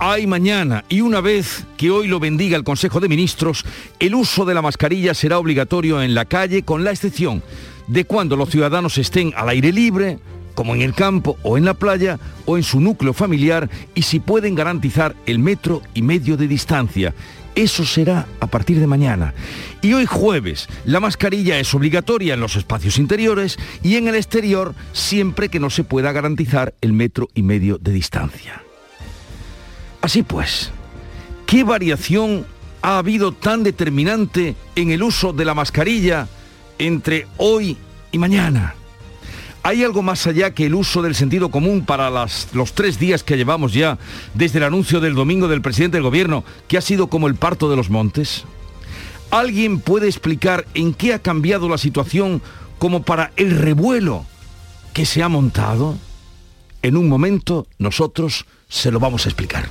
hay mañana y una vez que hoy lo bendiga el Consejo de Ministros, el uso de la mascarilla será obligatorio en la calle con la excepción de cuando los ciudadanos estén al aire libre, como en el campo o en la playa o en su núcleo familiar y si pueden garantizar el metro y medio de distancia. Eso será a partir de mañana. Y hoy jueves, la mascarilla es obligatoria en los espacios interiores y en el exterior siempre que no se pueda garantizar el metro y medio de distancia. Así pues, ¿qué variación ha habido tan determinante en el uso de la mascarilla entre hoy y mañana? ¿Hay algo más allá que el uso del sentido común para los tres días que llevamos ya desde el anuncio del domingo del presidente del gobierno, que ha sido como el parto de los montes? ¿Alguien puede explicar en qué ha cambiado la situación como para el revuelo que se ha montado? En un momento nosotros se lo vamos a explicar.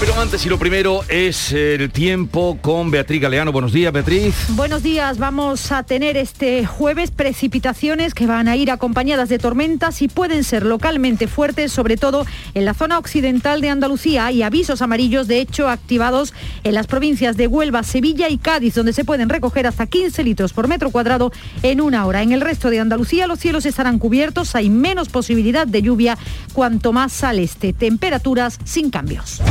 Pero antes y lo primero es el tiempo con Beatriz Galeano. Buenos días, Beatriz. Buenos días. Vamos a tener este jueves precipitaciones que van a ir acompañadas de tormentas y pueden ser localmente fuertes, sobre todo en la zona occidental de Andalucía. y avisos amarillos, de hecho, activados en las provincias de Huelva, Sevilla y Cádiz, donde se pueden recoger hasta 15 litros por metro cuadrado en una hora. En el resto de Andalucía los cielos estarán cubiertos, hay menos posibilidad de lluvia cuanto más al este. Temperaturas sin cambios.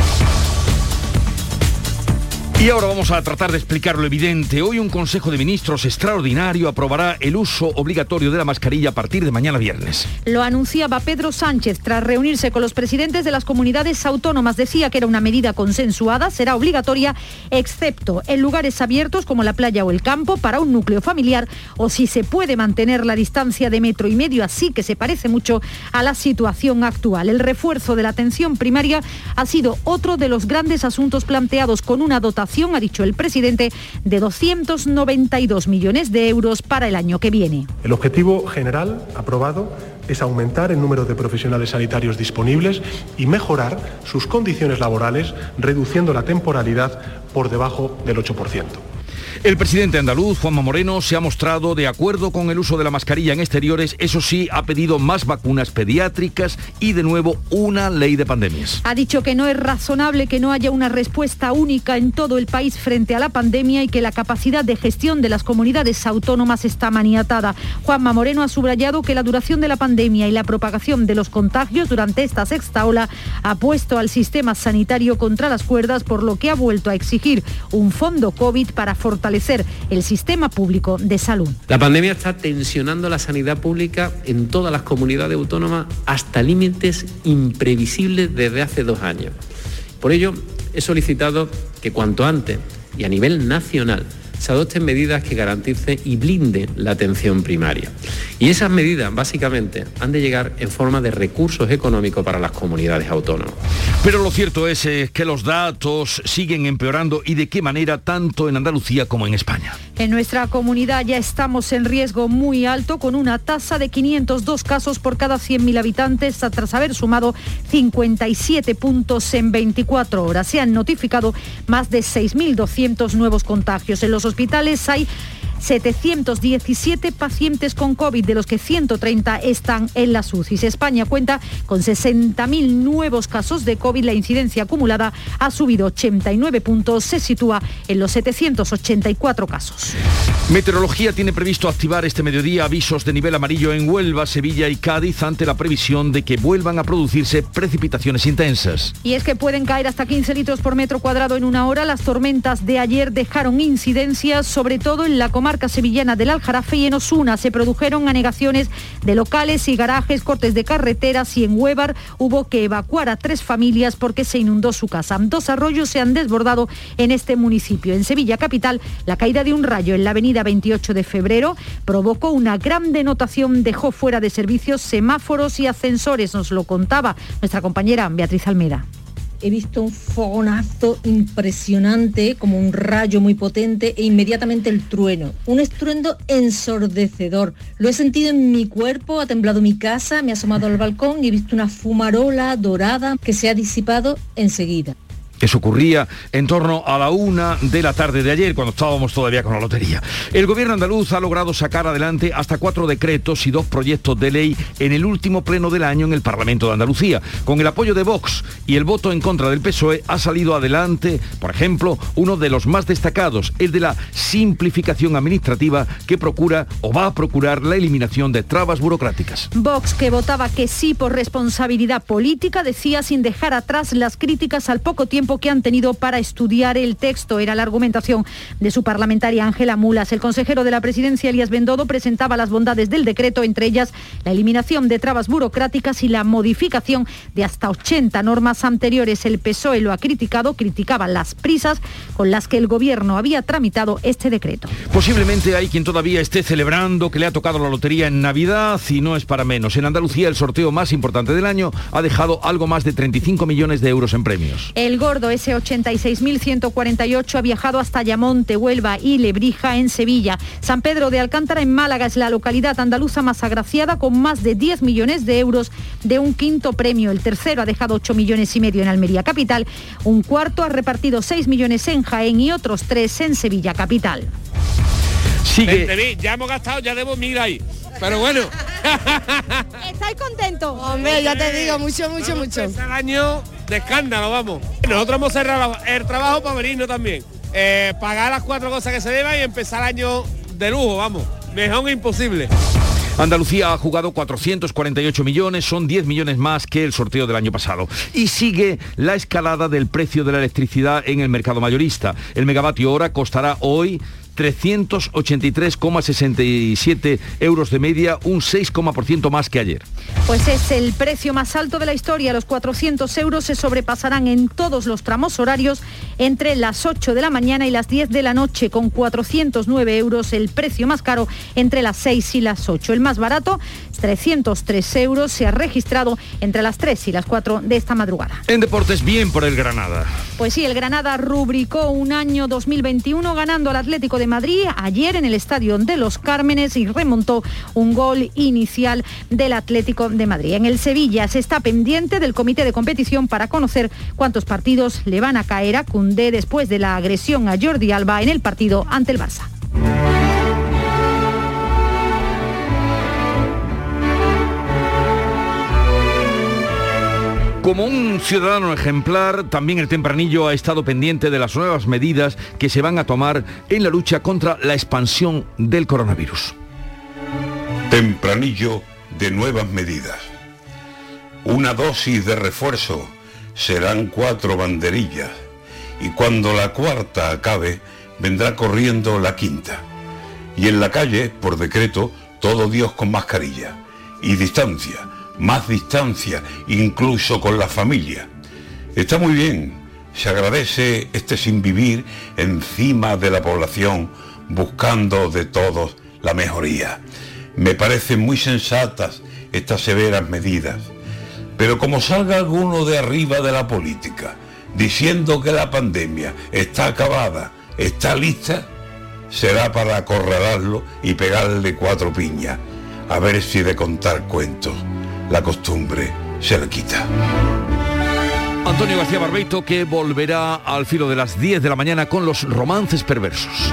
Y ahora vamos a tratar de explicar lo evidente. Hoy un Consejo de Ministros extraordinario aprobará el uso obligatorio de la mascarilla a partir de mañana viernes. Lo anunciaba Pedro Sánchez tras reunirse con los presidentes de las comunidades autónomas. Decía que era una medida consensuada, será obligatoria, excepto en lugares abiertos como la playa o el campo, para un núcleo familiar, o si se puede mantener la distancia de metro y medio, así que se parece mucho a la situación actual. El refuerzo de la atención primaria ha sido otro de los grandes asuntos planteados con una dotación ha dicho el presidente, de 292 millones de euros para el año que viene. El objetivo general aprobado es aumentar el número de profesionales sanitarios disponibles y mejorar sus condiciones laborales, reduciendo la temporalidad por debajo del 8%. El presidente andaluz, Juanma Moreno, se ha mostrado de acuerdo con el uso de la mascarilla en exteriores, eso sí, ha pedido más vacunas pediátricas y de nuevo una ley de pandemias. Ha dicho que no es razonable que no haya una respuesta única en todo el país frente a la pandemia y que la capacidad de gestión de las comunidades autónomas está maniatada. Juanma Moreno ha subrayado que la duración de la pandemia y la propagación de los contagios durante esta sexta ola ha puesto al sistema sanitario contra las cuerdas, por lo que ha vuelto a exigir un fondo COVID para fortalecer el sistema público de salud. La pandemia está tensionando la sanidad pública en todas las comunidades autónomas hasta límites imprevisibles desde hace dos años. Por ello, he solicitado que cuanto antes y a nivel nacional se adopten medidas que garanticen y blinden la atención primaria. Y esas medidas, básicamente, han de llegar en forma de recursos económicos para las comunidades autónomas. Pero lo cierto es eh, que los datos siguen empeorando y de qué manera tanto en Andalucía como en España. En nuestra comunidad ya estamos en riesgo muy alto con una tasa de 502 casos por cada 100.000 habitantes tras haber sumado 57 puntos en 24 horas. Se han notificado más de 6.200 nuevos contagios. En los hospitales hay 717 pacientes con COVID, de los que 130 están en las UCIs. España cuenta con 60.000 nuevos casos de COVID. La incidencia acumulada ha subido 89 puntos, se sitúa en los 784 casos. Meteorología tiene previsto activar este mediodía avisos de nivel amarillo en Huelva, Sevilla y Cádiz ante la previsión de que vuelvan a producirse precipitaciones intensas. Y es que pueden caer hasta 15 litros por metro cuadrado en una hora. Las tormentas de ayer dejaron incidencias, sobre todo en la comarca marca sevillana del Aljarafe y en Osuna se produjeron anegaciones de locales y garajes, cortes de carreteras y en Huevar hubo que evacuar a tres familias porque se inundó su casa. Dos arroyos se han desbordado en este municipio. En Sevilla capital, la caída de un rayo en la avenida 28 de febrero provocó una gran denotación, dejó fuera de servicios semáforos y ascensores, nos lo contaba nuestra compañera Beatriz Almeda. He visto un fogonazo impresionante, como un rayo muy potente e inmediatamente el trueno. Un estruendo ensordecedor. Lo he sentido en mi cuerpo, ha temblado mi casa, me he asomado al balcón y he visto una fumarola dorada que se ha disipado enseguida. Eso ocurría en torno a la una de la tarde de ayer, cuando estábamos todavía con la lotería. El gobierno andaluz ha logrado sacar adelante hasta cuatro decretos y dos proyectos de ley en el último pleno del año en el Parlamento de Andalucía. Con el apoyo de Vox y el voto en contra del PSOE ha salido adelante, por ejemplo, uno de los más destacados, el de la simplificación administrativa que procura o va a procurar la eliminación de trabas burocráticas. Vox, que votaba que sí por responsabilidad política, decía sin dejar atrás las críticas al poco tiempo que han tenido para estudiar el texto. Era la argumentación de su parlamentaria Ángela Mulas. El consejero de la presidencia, Elías Bendodo, presentaba las bondades del decreto, entre ellas la eliminación de trabas burocráticas y la modificación de hasta 80 normas anteriores. El PSOE lo ha criticado, criticaba las prisas con las que el gobierno había tramitado este decreto. Posiblemente hay quien todavía esté celebrando que le ha tocado la lotería en Navidad y no es para menos. En Andalucía el sorteo más importante del año ha dejado algo más de 35 millones de euros en premios. El gordo ese 86.148 ha viajado hasta Yamonte, Huelva y Lebrija en Sevilla. San Pedro de Alcántara en Málaga es la localidad andaluza más agraciada con más de 10 millones de euros de un quinto premio. El tercero ha dejado 8 millones y medio en Almería Capital. Un cuarto ha repartido 6 millones en Jaén y otros 3 en Sevilla Capital. Sigue. ya hemos gastado, ya debo mil ahí. Pero bueno. ¿Estáis contentos? Hombre, ya te digo, mucho, mucho, mucho. El año de escándalo, vamos. Nosotros hemos cerrado el trabajo para venirnos también. Eh, pagar las cuatro cosas que se deban y empezar el año de lujo, vamos. Mejor imposible. Andalucía ha jugado 448 millones, son 10 millones más que el sorteo del año pasado. Y sigue la escalada del precio de la electricidad en el mercado mayorista. El megavatio hora costará hoy 383,67 euros de media, un 6,% más que ayer. Pues es el precio más alto de la historia. Los 400 euros se sobrepasarán en todos los tramos horarios entre las 8 de la mañana y las 10 de la noche, con 409 euros el precio más caro entre las 6 y las 8. El más barato, 303 euros, se ha registrado entre las 3 y las 4 de esta madrugada. En deportes, bien por el Granada. Pues sí, el Granada rubricó un año 2021 ganando al Atlético de Madrid ayer en el Estadio de los Cármenes y remontó un gol inicial del Atlético de Madrid. En el Sevilla se está pendiente del comité de competición para conocer cuántos partidos le van a caer a Cundé después de la agresión a Jordi Alba en el partido ante el Barça. Como un ciudadano ejemplar, también el tempranillo ha estado pendiente de las nuevas medidas que se van a tomar en la lucha contra la expansión del coronavirus. Tempranillo de nuevas medidas. Una dosis de refuerzo serán cuatro banderillas y cuando la cuarta acabe vendrá corriendo la quinta. Y en la calle, por decreto, todo Dios con mascarilla y distancia más distancia, incluso con la familia. Está muy bien, se agradece este sin vivir encima de la población, buscando de todos la mejoría. Me parecen muy sensatas estas severas medidas, pero como salga alguno de arriba de la política diciendo que la pandemia está acabada, está lista, será para acorralarlo y pegarle cuatro piñas, a ver si de contar cuentos la costumbre se le quita. Antonio García Barbeito que volverá al filo de las 10 de la mañana con los romances perversos.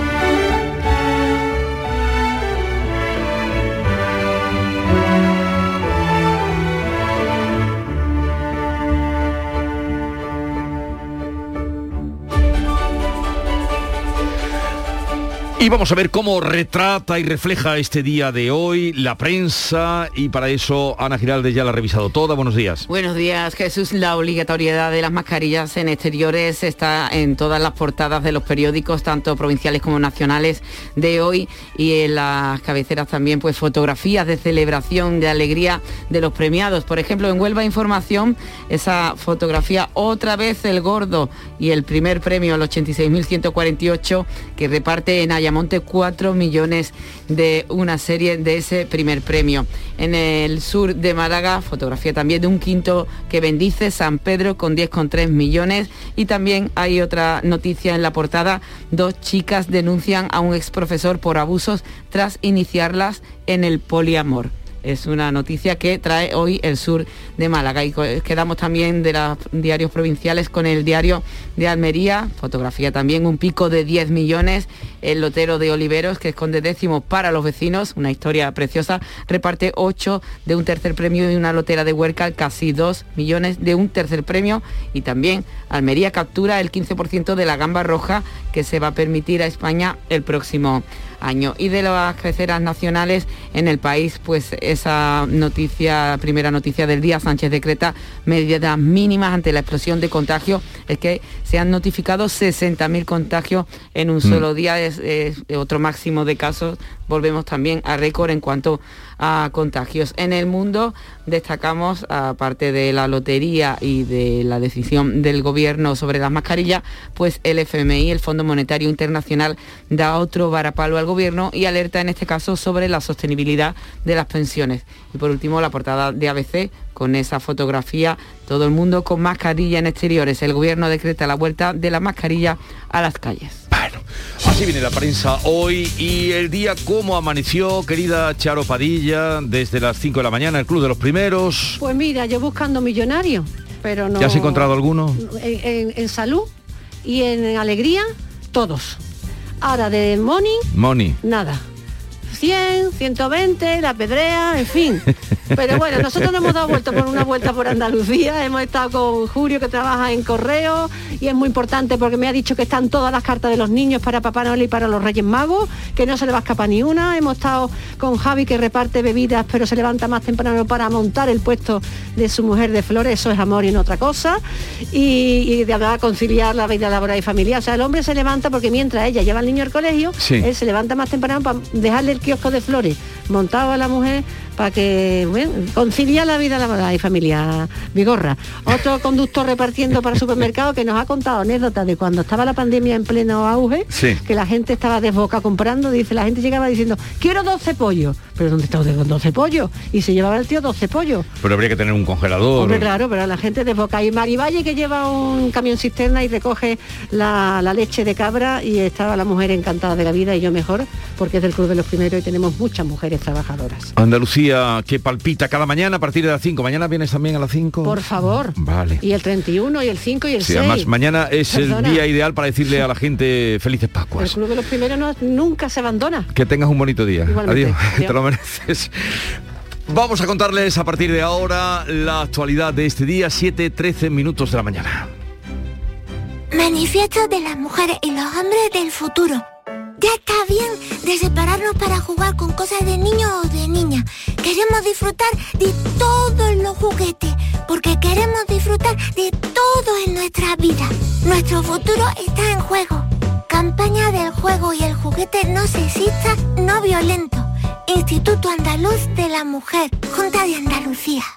Y vamos a ver cómo retrata y refleja este día de hoy la prensa y para eso Ana Giralde ya la ha revisado toda. Buenos días. Buenos días, Jesús. La obligatoriedad de las mascarillas en exteriores está en todas las portadas de los periódicos, tanto provinciales como nacionales de hoy y en las cabeceras también pues fotografías de celebración, de alegría de los premiados. Por ejemplo, en Huelva Información, esa fotografía otra vez el gordo y el primer premio, el 86.148 que reparte en Ayamonte Ayamonte 4 millones de una serie de ese primer premio. En el sur de Málaga, fotografía también de un quinto que bendice San Pedro con 10,3 millones. Y también hay otra noticia en la portada, dos chicas denuncian a un ex profesor por abusos tras iniciarlas en el poliamor es una noticia que trae hoy el sur de Málaga. Y quedamos también de los diarios provinciales con el diario de Almería, fotografía también, un pico de 10 millones, el lotero de Oliveros, que esconde décimo para los vecinos, una historia preciosa, reparte 8 de un tercer premio y una lotera de Huerca, casi 2 millones de un tercer premio y también Almería captura el 15% de la gamba roja que se va a permitir a España el próximo año. Y de las creceras nacionales en el país, pues esa noticia, primera noticia del día, Sánchez decreta medidas mínimas ante la explosión de contagios. Es que se han notificado 60.000 contagios en un mm. solo día, es, otro máximo de casos. Volvemos también a récord en cuanto a contagios. En el mundo destacamos, aparte de la lotería y de la decisión del gobierno sobre las mascarillas, pues el FMI, el Fondo Monetario Internacional, da otro varapalo al gobierno y alerta en este caso sobre la sostenibilidad de las pensiones. Y por último, la portada de ABC con esa fotografía, todo el mundo con mascarilla en exteriores. El gobierno decreta la vuelta de la mascarilla a las calles. Así viene la prensa hoy y el día cómo amaneció, querida Charo Padilla, desde las 5 de la mañana, el Club de los Primeros. Pues mira, yo buscando millonarios, pero no... ¿Ya has encontrado alguno? En, salud y en alegría, todos. Ahora de money, money. nada. 100, 120, la pedrea, en fin. Pero bueno, nosotros nos hemos dado vuelta por una vuelta por Andalucía, hemos estado con Julio que trabaja en correo y es muy importante porque me ha dicho que están todas las cartas de los niños para Papá Noel y para los Reyes Magos, que no se le va a escapar ni una. Hemos estado con Javi que reparte bebidas pero se levanta más temprano para montar el puesto de su mujer de flores, eso es amor y no otra cosa. Y, de verdad conciliar la vida laboral y familiar. O sea, el hombre se levanta porque mientras ella lleva al niño al colegio, él se levanta más temprano para dejarle el kiosco de flores montado a la mujer para que bueno, concilia la vida laboral y familia Vigorra. Otro conductor repartiendo para supermercado que nos ha contado anécdotas de cuando estaba la pandemia en pleno auge, que la gente estaba desboca comprando, dice, la gente llegaba diciendo, quiero 12 pollos. Pero ¿dónde está usted con 12 pollos? Y se llevaba el tío 12 pollos. Pero habría que tener un congelador. Hombre, claro, pero la gente desboca. Y Marivalle que lleva un camión cisterna y recoge la, la leche de cabra y estaba la mujer encantada de la vida y yo mejor, porque es del Club de los Primeros y tenemos muchas mujeres trabajadoras. Andalucía que palpita cada mañana a partir de las 5. ¿Mañana vienes también a las 5? Por favor. Vale. Y el 31 y el 5 y el sí, Además, mañana es el día ideal para decirle a la gente felices Pascuas. El Club de los Primeros nunca se abandona. Que tengas un bonito día. Adiós. Te lo mereces. Vamos a contarles a partir de ahora la actualidad de este día, 7-13 minutos de la mañana. Manifiesto de las mujeres y los hombres del futuro ya está bien de separarnos para jugar con cosas de niño o de niña. Queremos disfrutar de todos los juguetes, porque queremos disfrutar de todo en nuestra vida. Nuestro futuro está en juego. Campaña del juego y el juguete no sexista, no violento. Instituto Andaluz de la Mujer, Junta de Andalucía.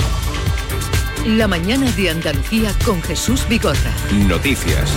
La mañana de Andalucía con Jesús Bigorra. Noticias.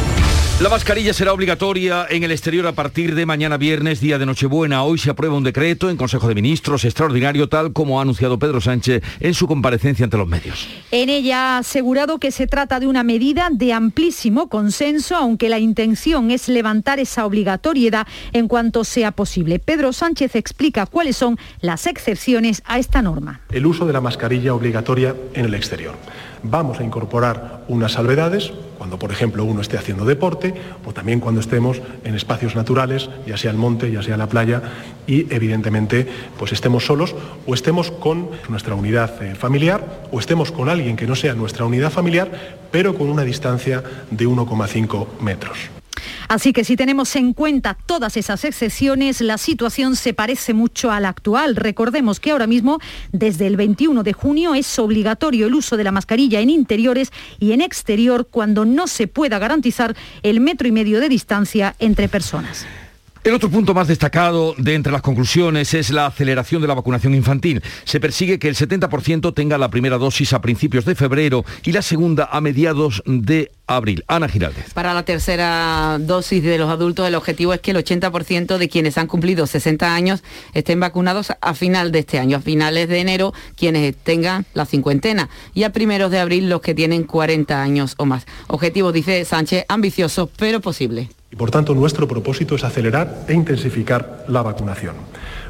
La mascarilla será obligatoria en el exterior a partir de mañana viernes, día de Nochebuena. Hoy se aprueba un decreto en Consejo de Ministros extraordinario, tal como ha anunciado Pedro Sánchez en su comparecencia ante los medios. En ella ha asegurado que se trata de una medida de amplísimo consenso, aunque la intención es levantar esa obligatoriedad en cuanto sea posible. Pedro Sánchez explica cuáles son las excepciones a esta norma. El uso de la mascarilla obligatoria en el exterior vamos a incorporar unas salvedades, cuando por ejemplo uno esté haciendo deporte o también cuando estemos en espacios naturales, ya sea el monte, ya sea la playa y evidentemente pues estemos solos o estemos con nuestra unidad eh, familiar o estemos con alguien que no sea nuestra unidad familiar, pero con una distancia de 1,5 metros. Así que si tenemos en cuenta todas esas excepciones, la situación se parece mucho a la actual. Recordemos que ahora mismo, desde el 21 de junio, es obligatorio el uso de la mascarilla en interiores y en exterior cuando no se pueda garantizar el metro y medio de distancia entre personas. El otro punto más destacado de entre las conclusiones es la aceleración de la vacunación infantil. Se persigue que el 70% tenga la primera dosis a principios de febrero y la segunda a mediados de abril. Ana Giraldez. Para la tercera dosis de los adultos, el objetivo es que el 80% de quienes han cumplido 60 años estén vacunados a final de este año, a finales de enero, quienes tengan la cincuentena y a primeros de abril los que tienen 40 años o más. Objetivo, dice Sánchez, ambicioso pero posible. Y por tanto, nuestro propósito es acelerar e intensificar la vacunación.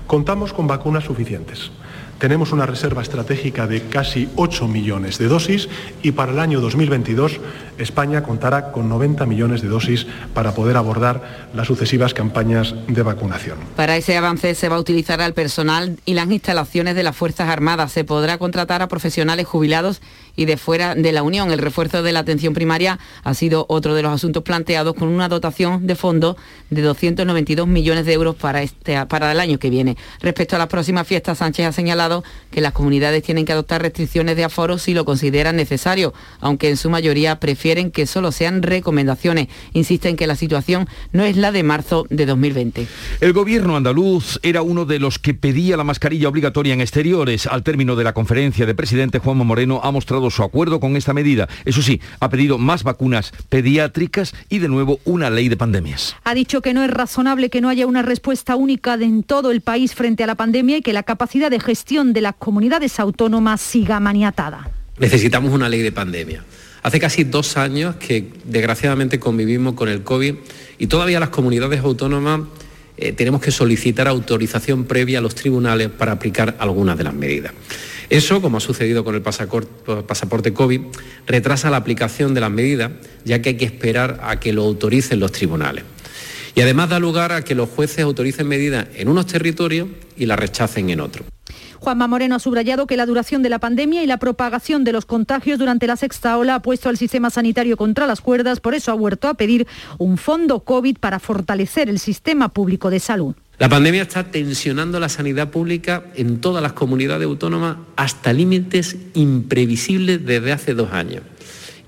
Contamos con vacunas suficientes. Tenemos una reserva estratégica de casi 8 millones de dosis y para el año 2022 España contará con 90 millones de dosis para poder abordar las sucesivas campañas de vacunación. Para ese avance se va a utilizar al personal y las instalaciones de las Fuerzas Armadas. Se podrá contratar a profesionales jubilados y de fuera de la Unión. El refuerzo de la atención primaria ha sido otro de los asuntos planteados con una dotación de fondo de 292 millones de euros para, este, para el año que viene. Respecto a las próximas fiestas, Sánchez ha señalado que las comunidades tienen que adoptar restricciones de aforo si lo consideran necesario, aunque en su mayoría prefieren que solo sean recomendaciones. Insisten que la situación no es la de marzo de 2020. El gobierno andaluz era uno de los que pedía la mascarilla obligatoria en exteriores. Al término de la conferencia de presidente, Juanma Moreno ha mostrado su acuerdo con esta medida. Eso sí, ha pedido más vacunas pediátricas y de nuevo una ley de pandemias. Ha dicho que no es razonable que no haya una respuesta única en todo el país frente a la pandemia y que la capacidad de gestión de las comunidades autónomas siga maniatada. Necesitamos una ley de pandemia. Hace casi dos años que desgraciadamente convivimos con el COVID y todavía las comunidades autónomas eh, tenemos que solicitar autorización previa a los tribunales para aplicar algunas de las medidas. Eso, como ha sucedido con el pasaporte COVID, retrasa la aplicación de las medidas, ya que hay que esperar a que lo autoricen los tribunales. Y además da lugar a que los jueces autoricen medidas en unos territorios y las rechacen en otros. Juanma Moreno ha subrayado que la duración de la pandemia y la propagación de los contagios durante la sexta ola ha puesto al sistema sanitario contra las cuerdas, por eso ha vuelto a pedir un fondo COVID para fortalecer el sistema público de salud. La pandemia está tensionando la sanidad pública en todas las comunidades autónomas hasta límites imprevisibles desde hace dos años.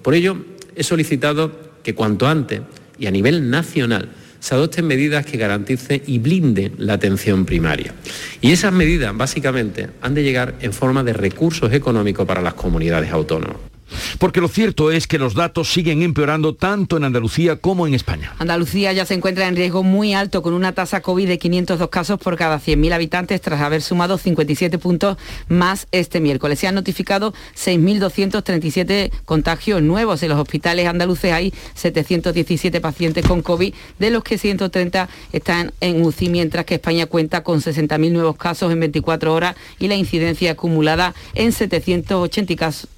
Por ello, he solicitado que cuanto antes y a nivel nacional se adopten medidas que garanticen y blinden la atención primaria. Y esas medidas, básicamente, han de llegar en forma de recursos económicos para las comunidades autónomas. Porque lo cierto es que los datos siguen empeorando tanto en Andalucía como en España. Andalucía ya se encuentra en riesgo muy alto con una tasa COVID de 502 casos por cada 100.000 habitantes tras haber sumado 57 puntos más este miércoles. Se han notificado 6.237 contagios nuevos. En los hospitales andaluces hay 717 pacientes con COVID, de los que 130 están en UCI, mientras que España cuenta con 60.000 nuevos casos en 24 horas y la incidencia acumulada en 780 casos.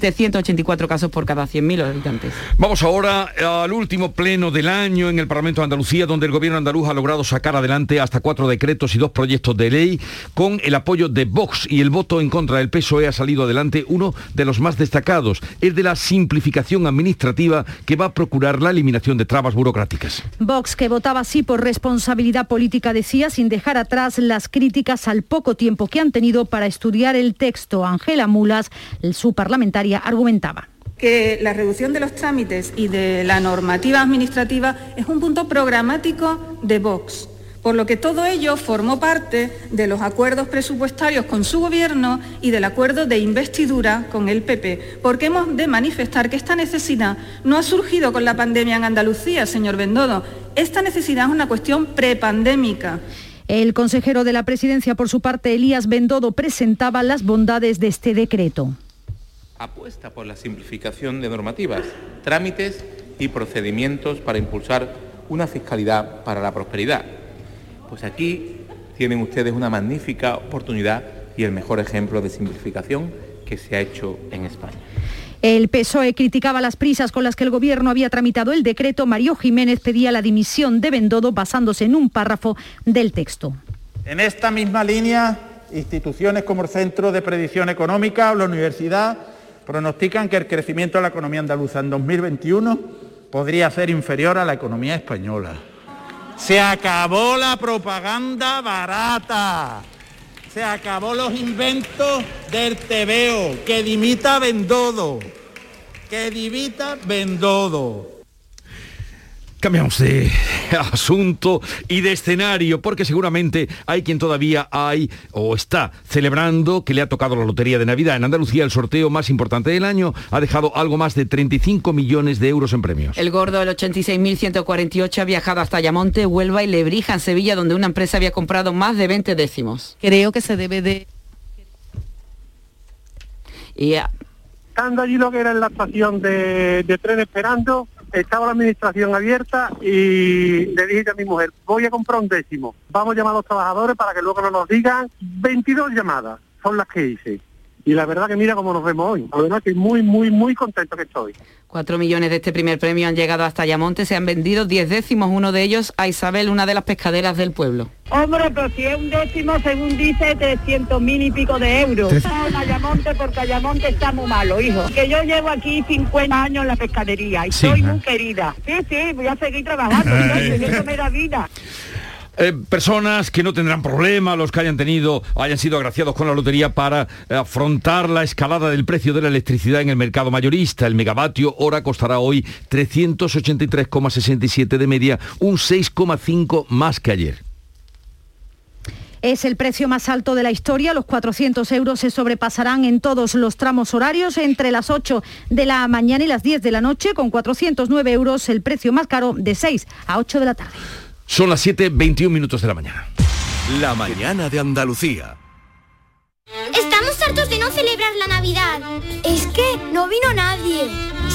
784 casos por cada 100.000 habitantes. Vamos ahora al último pleno del año en el Parlamento de Andalucía, donde el gobierno andaluz ha logrado sacar adelante hasta cuatro decretos y dos proyectos de ley con el apoyo de Vox y el voto en contra del PSOE ha salido adelante uno de los más destacados, el de la simplificación administrativa que va a procurar la eliminación de trabas burocráticas. Vox, que votaba así por responsabilidad política, decía, sin dejar atrás las críticas al poco tiempo que han tenido para estudiar el texto. Ángela Mulas, su parlamentaria, argumentaba que la reducción de los trámites y de la normativa administrativa es un punto programático de Vox, por lo que todo ello formó parte de los acuerdos presupuestarios con su gobierno y del acuerdo de investidura con el PP, porque hemos de manifestar que esta necesidad no ha surgido con la pandemia en Andalucía, señor Bendodo. Esta necesidad es una cuestión prepandémica. El consejero de la presidencia, por su parte, Elías Bendodo, presentaba las bondades de este decreto apuesta por la simplificación de normativas, trámites y procedimientos para impulsar una fiscalidad para la prosperidad. Pues aquí tienen ustedes una magnífica oportunidad y el mejor ejemplo de simplificación que se ha hecho en España. El PSOE criticaba las prisas con las que el Gobierno había tramitado el decreto. Mario Jiménez pedía la dimisión de Bendodo basándose en un párrafo del texto. En esta misma línea, instituciones como el Centro de Predicción Económica o la Universidad pronostican que el crecimiento de la economía andaluza en 2021 podría ser inferior a la economía española. Se acabó la propaganda barata. Se acabó los inventos del tebeo. Que dimita Bendodo. Que dimita Bendodo. Cambiamos de asunto y de escenario, porque seguramente hay quien todavía hay o está celebrando que le ha tocado la lotería de Navidad. En Andalucía el sorteo más importante del año ha dejado algo más de 35 millones de euros en premios. El gordo del 86.148 ha viajado hasta Ayamonte, Huelva y Lebrija, en Sevilla, donde una empresa había comprado más de 20 décimos. Creo que se debe de... Y ah, Estando allí lo que era en la estación de, de tren esperando, estaba la administración abierta y le dije a mi mujer, voy a comprar un décimo, vamos a llamar a los trabajadores para que luego no nos digan 22 llamadas, son las que hice. Y la verdad que mira cómo nos vemos hoy. La verdad que muy, muy, muy contento que estoy. Cuatro millones de este primer premio han llegado hasta Ayamonte, se han vendido 10 décimos, uno de ellos a Isabel, una de las pescaderas del pueblo. Hombre, pero si es un décimo, según dice, 300 mil y pico de euros. En Ayamonte, porque Ayamonte está muy malo, hijo. Que yo llevo aquí 50 años en la pescadería y Sí, soy ¿eh? muy querida. Sí, sí, voy a seguir trabajando. ¿no? eso me da vida. Eh, personas que no tendrán problema, los que hayan tenido, hayan sido agraciados con la lotería para eh, afrontar la escalada del precio de la electricidad en el mercado mayorista. El megavatio hora costará hoy 383,67 de media, un 6,5 más que ayer. Es el precio más alto de la historia. Los 400 euros se sobrepasarán en todos los tramos horarios entre las 8 de la mañana y las 10 de la noche, con 409 euros el precio más caro de 6 a 8 de la tarde. Son las 7.21 minutos de la mañana. La mañana de Andalucía. Estamos hartos de no celebrar la Navidad. Es que no vino nadie.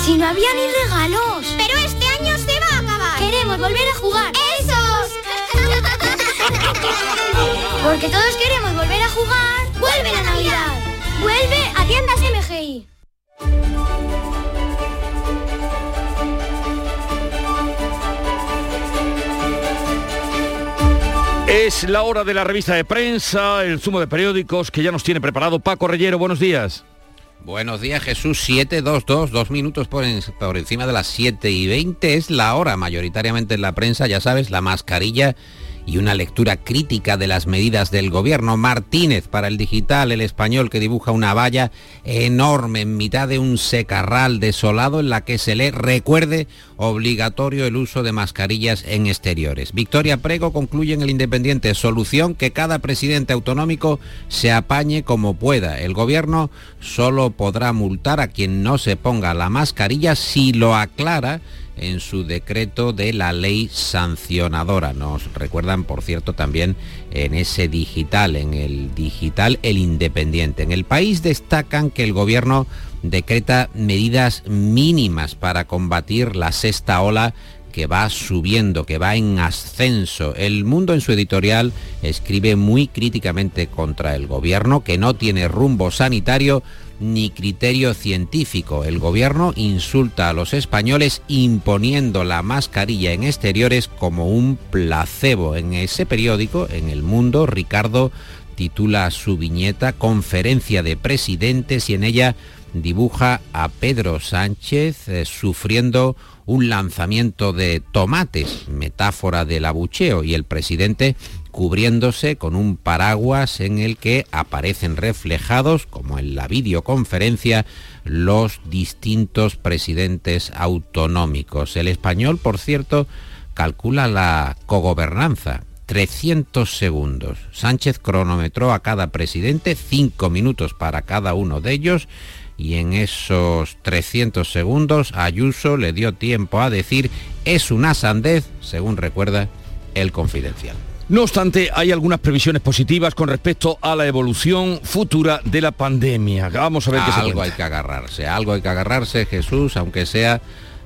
Si no había ni regalos. Pero este año se va a acabar. Queremos volver a jugar. ¡Esos! Porque todos queremos volver a jugar. ¡Vuelve la Navidad! ¡Vuelve a tiendas MGI! Es la hora de la revista de prensa, el zumo de periódicos que ya nos tiene preparado Paco Reyero. Buenos días. Buenos días Jesús, 722, dos minutos por, por encima de las 7 y 20 es la hora, mayoritariamente en la prensa, ya sabes, la mascarilla y una lectura crítica de las medidas del gobierno. Martínez para el digital, el español que dibuja una valla enorme en mitad de un secarral desolado en la que se lee, recuerde, obligatorio el uso de mascarillas en exteriores. Victoria Prego concluye en el Independiente, solución que cada presidente autonómico se apañe como pueda. El gobierno solo podrá multar a quien no se ponga la mascarilla si lo aclara en su decreto de la ley sancionadora. Nos recuerdan, por cierto, también en ese digital, en el digital El Independiente. En el país destacan que el gobierno decreta medidas mínimas para combatir la sexta ola que va subiendo, que va en ascenso. El mundo en su editorial escribe muy críticamente contra el gobierno, que no tiene rumbo sanitario ni criterio científico. El gobierno insulta a los españoles imponiendo la mascarilla en exteriores como un placebo. En ese periódico, en El Mundo, Ricardo titula su viñeta Conferencia de Presidentes y en ella dibuja a Pedro Sánchez eh, sufriendo un lanzamiento de tomates, metáfora del abucheo, y el presidente cubriéndose con un paraguas en el que aparecen reflejados, como en la videoconferencia, los distintos presidentes autonómicos. El español, por cierto, calcula la cogobernanza. 300 segundos. Sánchez cronometró a cada presidente 5 minutos para cada uno de ellos y en esos 300 segundos Ayuso le dio tiempo a decir es una sandez, según recuerda el confidencial. No obstante, hay algunas previsiones positivas con respecto a la evolución futura de la pandemia. Vamos a ver qué se algo hay que agarrarse, algo hay que agarrarse, Jesús, aunque sea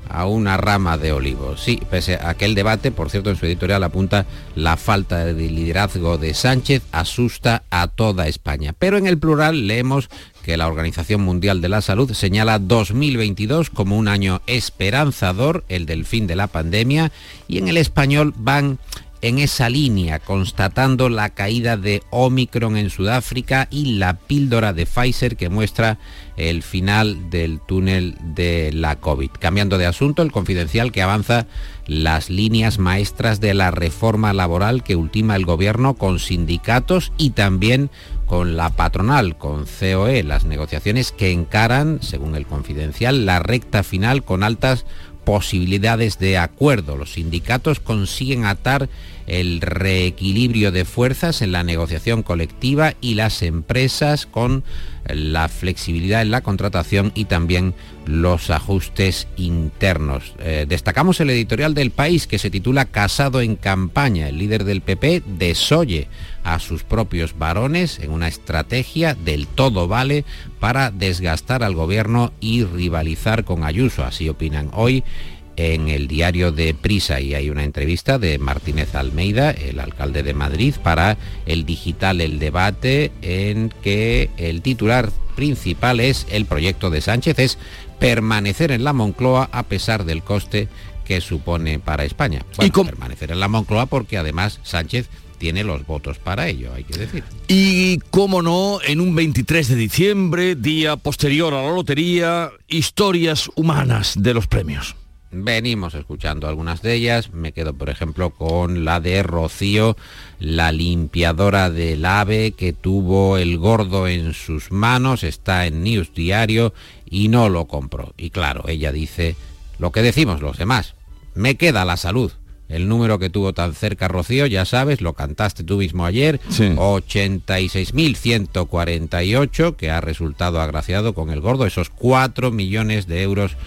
a una rama de olivo. Sí, pese a aquel debate, por cierto, en su editorial apunta la falta de liderazgo de Sánchez asusta a toda España. Pero en el plural leemos que la Organización Mundial de la Salud señala 2022 como un año esperanzador, el del fin de la pandemia, y en el español van en esa línea, constatando la caída de Omicron en Sudáfrica y la píldora de Pfizer que muestra el final del túnel de la COVID. Cambiando de asunto, el confidencial que avanza las líneas maestras de la reforma laboral que ultima el gobierno con sindicatos y también con la patronal, con COE, las negociaciones que encaran, según el confidencial, la recta final con altas posibilidades de acuerdo. Los sindicatos consiguen atar el reequilibrio de fuerzas en la negociación colectiva y las empresas con la flexibilidad en la contratación y también los ajustes internos. Eh, destacamos el editorial del país que se titula Casado en campaña. El líder del PP desoye a sus propios varones en una estrategia del todo vale para desgastar al gobierno y rivalizar con Ayuso. Así opinan hoy en el diario de Prisa y hay una entrevista de Martínez Almeida, el alcalde de Madrid, para el digital El Debate, en que el titular principal es el proyecto de Sánchez, es permanecer en la Moncloa a pesar del coste que supone para España. y permanecer en la Moncloa porque además Sánchez tiene los votos para ello, hay que decir. Y cómo no, en un 23 de diciembre, día posterior a la lotería, historias humanas de los premios. Venimos escuchando algunas de ellas. Me quedo, por ejemplo, con la de Rocío, la limpiadora del ave que tuvo el gordo en sus manos. Está en News Diario y no lo compró. Y claro, ella dice lo que decimos los demás. Me queda la salud. El número que tuvo tan cerca Rocío, ya sabes, lo cantaste tú mismo ayer, 86.148, que ha resultado agraciado con el gordo, esos 4 millones de euros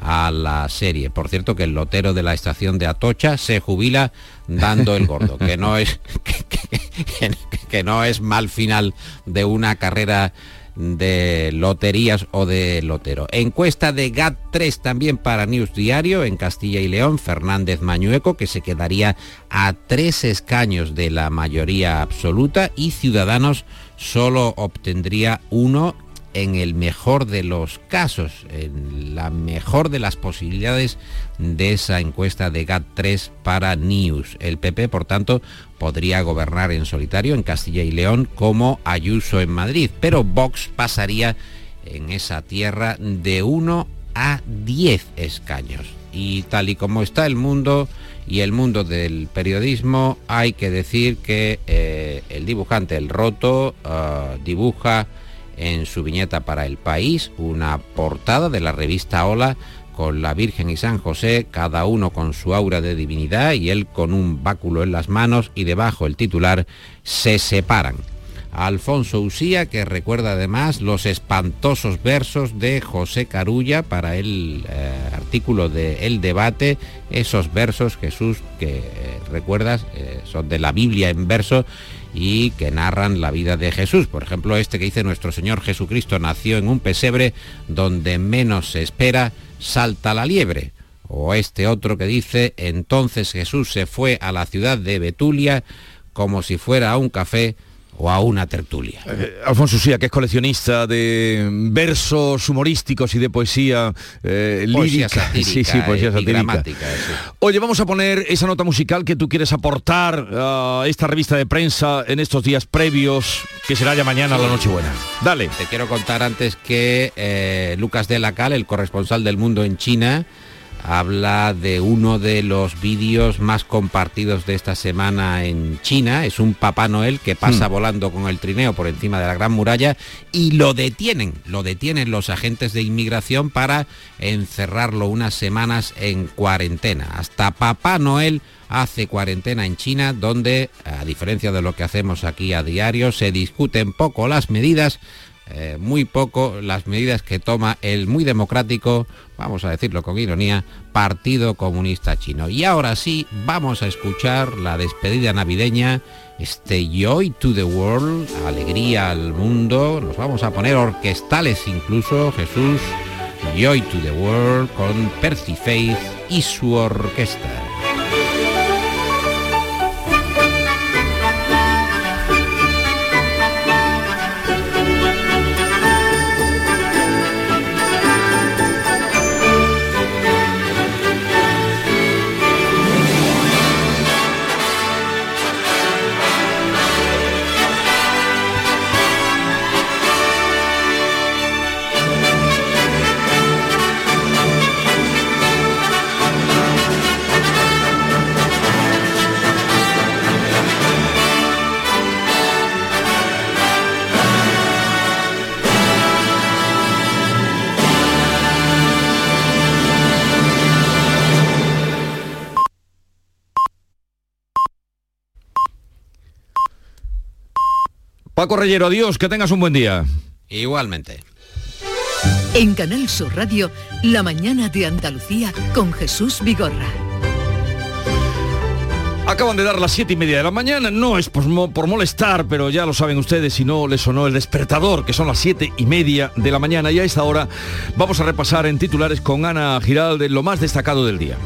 a la serie. Por cierto que el lotero de la estación de Atocha se jubila dando el gordo, que no es, que, no es mal final de una carrera de loterías o de lotero. Encuesta de GAT3 también para News Diario en Castilla y León, Fernández Mañueco, que se quedaría a tres escaños de la mayoría absoluta y Ciudadanos solo obtendría uno en el mejor de los casos, en la mejor de las posibilidades de esa encuesta de GAT3 para News. El PP, por tanto, podría gobernar en solitario en Castilla y León como Ayuso en Madrid, pero Vox pasaría en esa tierra de 1 a 10 escaños. Y tal y como está el mundo y el mundo del periodismo, hay que decir que eh, el dibujante El Roto ah, dibuja en su viñeta para El País, una portada de la revista Hola con la Virgen y San José, cada uno con su aura de divinidad y él con un báculo en las manos y debajo el titular Se separan. Alfonso Usía, que recuerda además los espantosos versos de José Carulla para el eh, artículo de El Debate, esos versos, Jesús, que eh, recuerdas, eh, son de la Biblia en verso y que narran la vida de Jesús. Por ejemplo, este que dice nuestro Señor Jesucristo nació en un pesebre donde menos se espera, salta la liebre. O este otro que dice, entonces Jesús se fue a la ciudad de Betulia como si fuera a un café o a una tertulia. Eh, Alfonso Sía, que es coleccionista de versos humorísticos y de poesía eh, lírica. sí, sí, poesía satírica. Oye, vamos a poner esa nota musical que tú quieres aportar a esta revista de prensa en estos días previos, que será ya mañana a la Nochebuena. Dale. Te quiero contar antes que eh, Lucas de la Cal, el corresponsal del mundo en China, habla de uno de los vídeos más compartidos de esta semana en China. Es un Papá Noel que pasa hmm. volando con el trineo por encima de la Gran Muralla y lo detienen, lo detienen los agentes de inmigración para encerrarlo unas semanas en cuarentena. Hasta Papá Noel hace cuarentena en China, donde, a diferencia de lo que hacemos aquí a diario, se discuten poco las medidas eh, muy poco las medidas que toma el muy democrático, vamos a decirlo con ironía, Partido Comunista Chino. Y ahora sí, vamos a escuchar la despedida navideña, este Joy to the World, alegría al mundo, nos vamos a poner orquestales incluso, Jesús, Joy to the World con Percy Faith y su orquesta. Paco Reyero, adiós, que tengas un buen día. Igualmente. En Canal Sur Radio, La mañana de Andalucía con Jesús Vigorra. Acaban de dar las siete y media de la mañana, no es por, mo- por molestar, pero ya lo saben ustedes si no les sonó el despertador, que son las siete y media de la mañana y a esta hora vamos a repasar en titulares con Ana Giralde lo más destacado del día.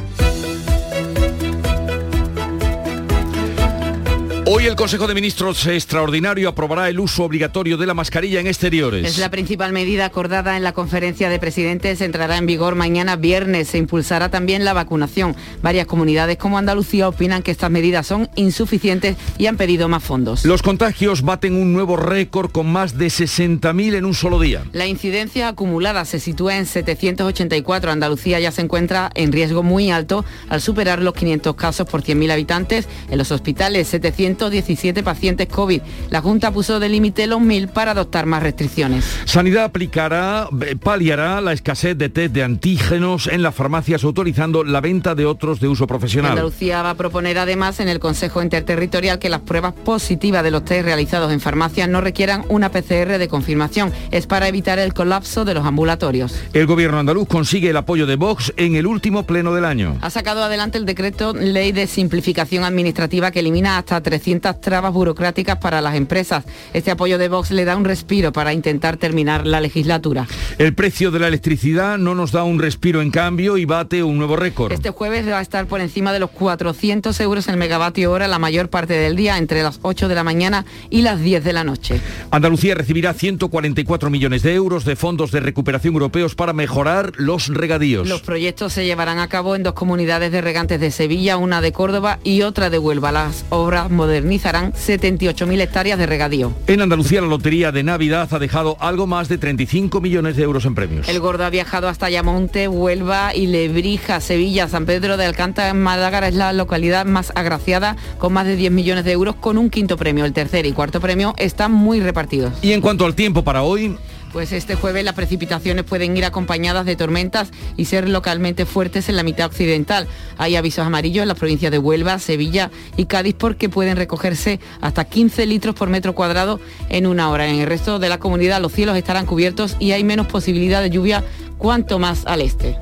Hoy el Consejo de Ministros Extraordinario aprobará el uso obligatorio de la mascarilla en exteriores. Es la principal medida acordada en la conferencia de presidentes. Entrará en vigor mañana viernes. Se impulsará también la vacunación. Varias comunidades como Andalucía opinan que estas medidas son insuficientes y han pedido más fondos. Los contagios baten un nuevo récord con más de 60.000 en un solo día. La incidencia acumulada se sitúa en 784. Andalucía ya se encuentra en riesgo muy alto al superar los 500 casos por 100.000 habitantes. En los hospitales, 717 pacientes COVID. La Junta puso de límite los 1.000 para adoptar más restricciones. Sanidad aplicará, eh, paliará la escasez de test de antígenos en las farmacias autorizando la venta de otros de uso profesional. Andalucía va a proponer además en el Consejo Interterritorial que las pruebas positivas de los test realizados en farmacias no requieran una PCR de confirmación. Es para evitar el colapso de los ambulatorios. El gobierno andaluz consigue el apoyo de Vox en el último pleno del año. Ha sacado adelante el decreto ley de simplificación administrativa que elimina hasta 300 trabas burocráticas para las empresas. Este apoyo de Vox le da un respiro para intentar terminar la legislatura. El precio de la electricidad no nos da un respiro en cambio y bate un nuevo récord. Este jueves va a estar por encima de los 400 euros el megavatio hora la mayor parte del día, entre las 8 de la mañana y las 10 de la noche. Andalucía recibirá 144 millones de euros de fondos de recuperación europeos para mejorar los regadíos. Los proyectos se llevarán a cabo en dos comunidades de regantes de Sevilla, una de Córdoba y otra de Huelva. Las obras modernizarán 78.000 hectáreas de regadío. En Andalucía la lotería de Navidad ha dejado algo más de 35 millones de euros en premios. El gordo ha viajado hasta Ayamonte, Huelva y Lebrija, Sevilla, San Pedro de Alcántara, en Málaga es la localidad más agraciada con más de 10 millones de euros con un quinto premio. El tercer y cuarto premio están muy repartidos. Y en cuanto al tiempo para hoy, Pues este jueves las precipitaciones pueden ir acompañadas de tormentas y ser localmente fuertes en la mitad occidental. Hay avisos amarillos en las provincias de Huelva, Sevilla y Cádiz porque pueden recogerse hasta 15 litros por metro cuadrado en una hora. En el resto de la comunidad los cielos estarán cubiertos y hay menos posibilidad de lluvia cuanto más al este.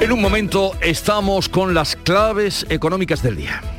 en un momento estamos con las claves económicas del día.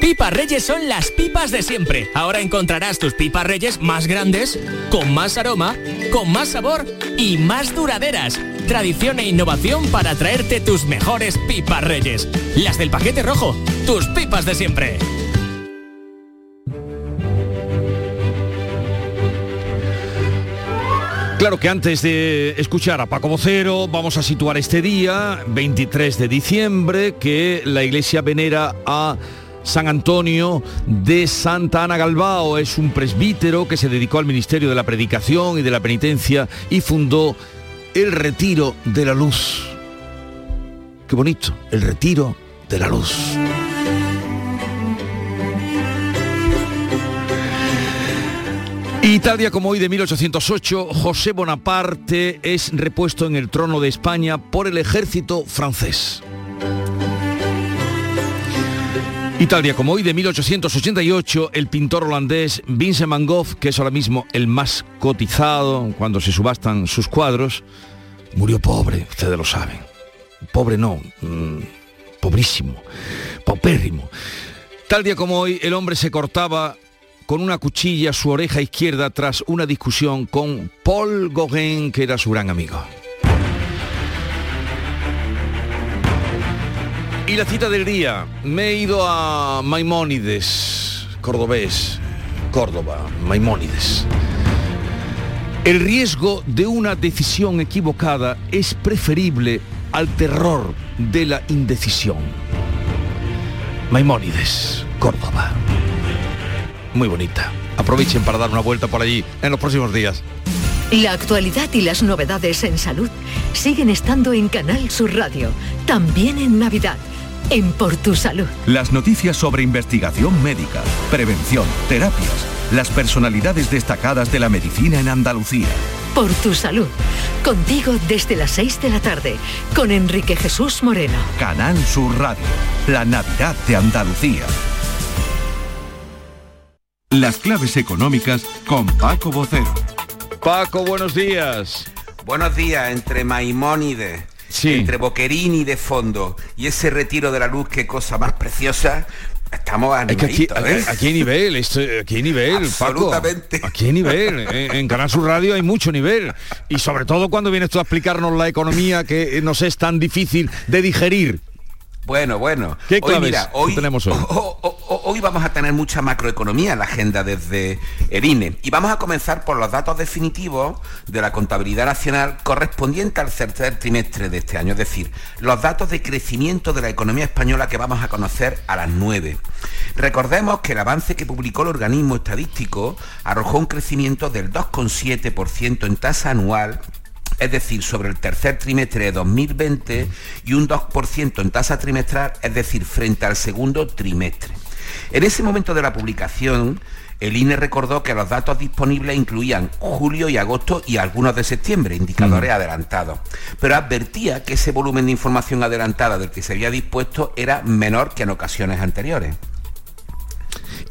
Pipas Reyes son las pipas de siempre. Ahora encontrarás tus pipas Reyes más grandes, con más aroma, con más sabor y más duraderas. Tradición e innovación para traerte tus mejores pipas Reyes. Las del paquete rojo, tus pipas de siempre. Claro que antes de escuchar a Paco Vocero, vamos a situar este día, 23 de diciembre, que la iglesia venera a San Antonio de Santa Ana Galbao. Es un presbítero que se dedicó al ministerio de la predicación y de la penitencia y fundó el Retiro de la Luz. Qué bonito, el Retiro de la Luz. Y tal día como hoy de 1808, José Bonaparte es repuesto en el trono de España por el ejército francés. Y tal día como hoy de 1888, el pintor holandés Vincent van Gogh, que es ahora mismo el más cotizado cuando se subastan sus cuadros, murió pobre, ustedes lo saben. Pobre no, mm, pobrísimo, paupérrimo. Tal día como hoy, el hombre se cortaba con una cuchilla su oreja izquierda tras una discusión con Paul Gauguin, que era su gran amigo. Y la cita del día, me he ido a Maimónides, cordobés, Córdoba, Maimónides. El riesgo de una decisión equivocada es preferible al terror de la indecisión. Maimónides, Córdoba. Muy bonita. aprovechen para dar una vuelta por allí en los próximos días. La actualidad y las novedades en salud siguen estando en Canal Sur Radio, también en Navidad, en Por Tu Salud. Las noticias sobre investigación médica, prevención, terapias, las personalidades destacadas de la medicina en Andalucía. Por Tu Salud, contigo desde las 6 de la tarde, con Enrique Jesús Moreno. Canal Sur Radio, la Navidad de Andalucía. Las claves económicas con Paco Bocero. Paco, buenos días. Buenos días, entre Maimónides, entre Boquerini de fondo y ese retiro de la luz, qué cosa más preciosa. Estamos Es que aquí, ¿eh? aquí hay nivel, esto- aquí hay nivel, Absolutamente. Paco. Aquí hay nivel. En, en Canal Sur Radio hay mucho nivel. Y sobre todo cuando vienes tú a explicarnos la economía que nos es tan difícil de digerir. Bueno, bueno. ¿Qué hoy, mira, hoy, tenemos hoy? hoy vamos a tener mucha macroeconomía en la agenda desde el INE. Y vamos a comenzar por los datos definitivos de la contabilidad nacional correspondiente al tercer trimestre de este año. Es decir, los datos de crecimiento de la economía española que vamos a conocer a las 9. Recordemos que el avance que publicó el organismo estadístico arrojó un crecimiento del 2,7% en tasa anual es decir, sobre el tercer trimestre de 2020 y un 2% en tasa trimestral, es decir, frente al segundo trimestre. En ese momento de la publicación, el INE recordó que los datos disponibles incluían julio y agosto y algunos de septiembre, indicadores adelantados, pero advertía que ese volumen de información adelantada del que se había dispuesto era menor que en ocasiones anteriores.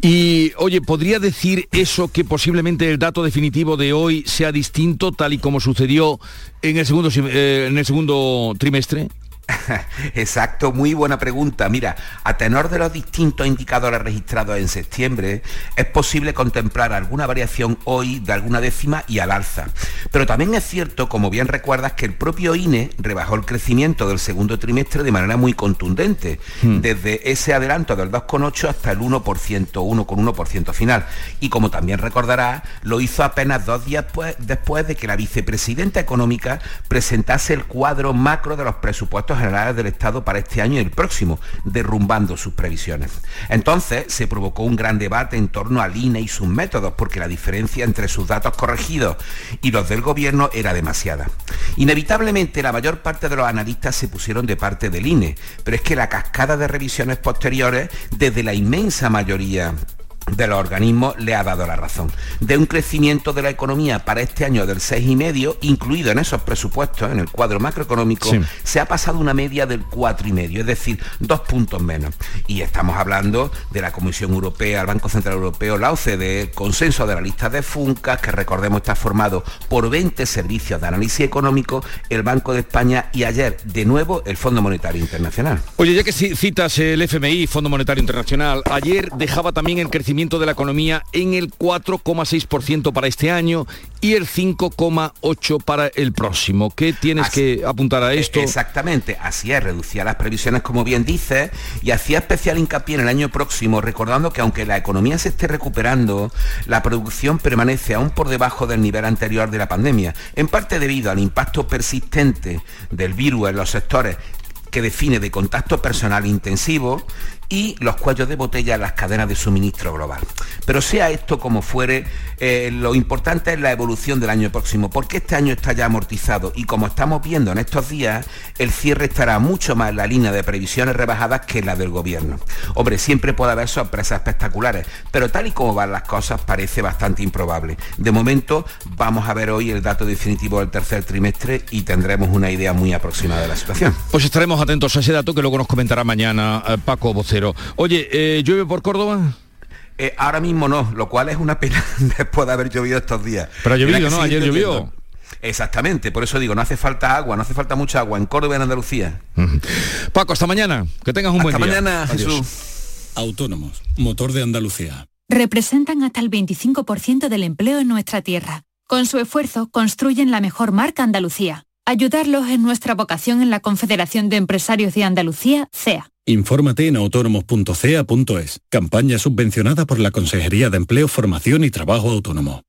Y oye, ¿podría decir eso que posiblemente el dato definitivo de hoy sea distinto tal y como sucedió en el segundo, eh, en el segundo trimestre? Exacto, muy buena pregunta. Mira, a tenor de los distintos indicadores registrados en septiembre, es posible contemplar alguna variación hoy de alguna décima y al alza. Pero también es cierto, como bien recuerdas, que el propio INE rebajó el crecimiento del segundo trimestre de manera muy contundente, desde ese adelanto del 2,8 hasta el 1%, 1,1% final. Y como también recordarás, lo hizo apenas dos días pues- después de que la vicepresidenta económica presentase el cuadro macro de los presupuestos generales del Estado para este año y el próximo, derrumbando sus previsiones. Entonces se provocó un gran debate en torno al INE y sus métodos, porque la diferencia entre sus datos corregidos y los del gobierno era demasiada. Inevitablemente la mayor parte de los analistas se pusieron de parte del INE, pero es que la cascada de revisiones posteriores, desde la inmensa mayoría de los organismos le ha dado la razón. De un crecimiento de la economía para este año del 6,5, incluido en esos presupuestos, en el cuadro macroeconómico, Sí. se ha pasado una media del 4,5, es decir, dos puntos menos. Y estamos hablando de la Comisión Europea, el Banco Central Europeo, la OCDE, el consenso de la lista de FUNCAS, que recordemos está formado por 20 servicios de análisis económico, el Banco de España y ayer, de nuevo, el Fondo Monetario Internacional. Oye, ya que ci- citas el FMI, Fondo Monetario Internacional, ayer dejaba también el crecimiento de la economía en el 4,6% para este año y el 5,8% para el próximo. ¿Qué tienes Así- que apuntar a esto? Exactamente, así es, reducía las previsiones como bien dices y hacía especial hincapié en el año próximo, recordando que aunque la economía se esté recuperando, la producción permanece aún por debajo del nivel anterior de la pandemia, en parte debido al impacto persistente del virus en los sectores que define de contacto personal intensivo y los cuellos de botella en las cadenas de suministro global. Pero sea esto como fuere, eh, lo importante es la evolución del año próximo, porque este año está ya amortizado y como estamos viendo en estos días, el cierre estará mucho más en la línea de previsiones rebajadas que la del gobierno. Hombre, siempre puede haber sorpresas espectaculares, pero tal y como van las cosas parece bastante improbable. De momento vamos a ver hoy el dato definitivo del tercer trimestre y tendremos una idea muy aproximada de la situación. Pues estaremos atentos a ese dato que luego nos comentará mañana eh, Paco Vocero. Oye, eh, ¿llueve por Córdoba? Eh, ahora mismo no, lo cual es una pena después de haber llovido estos días. Pero ha llovido, ¿no? Ayer llovió. lloviendo. Exactamente, por eso digo, no hace falta agua, no hace falta mucha agua en Córdoba y en Andalucía. Paco, hasta mañana. Que tengas un buen Hasta día. mañana, Adiós. Jesús. Autónomos, motor de Andalucía. Representan hasta el 25% del empleo en nuestra tierra. Con su esfuerzo construyen la mejor marca Andalucía. Ayudarlos es nuestra vocación en la Confederación de Empresarios de Andalucía, CEA. Infórmate en autónomos.ca.es. Campaña subvencionada por la Consejería de Empleo, Formación y Trabajo Autónomo.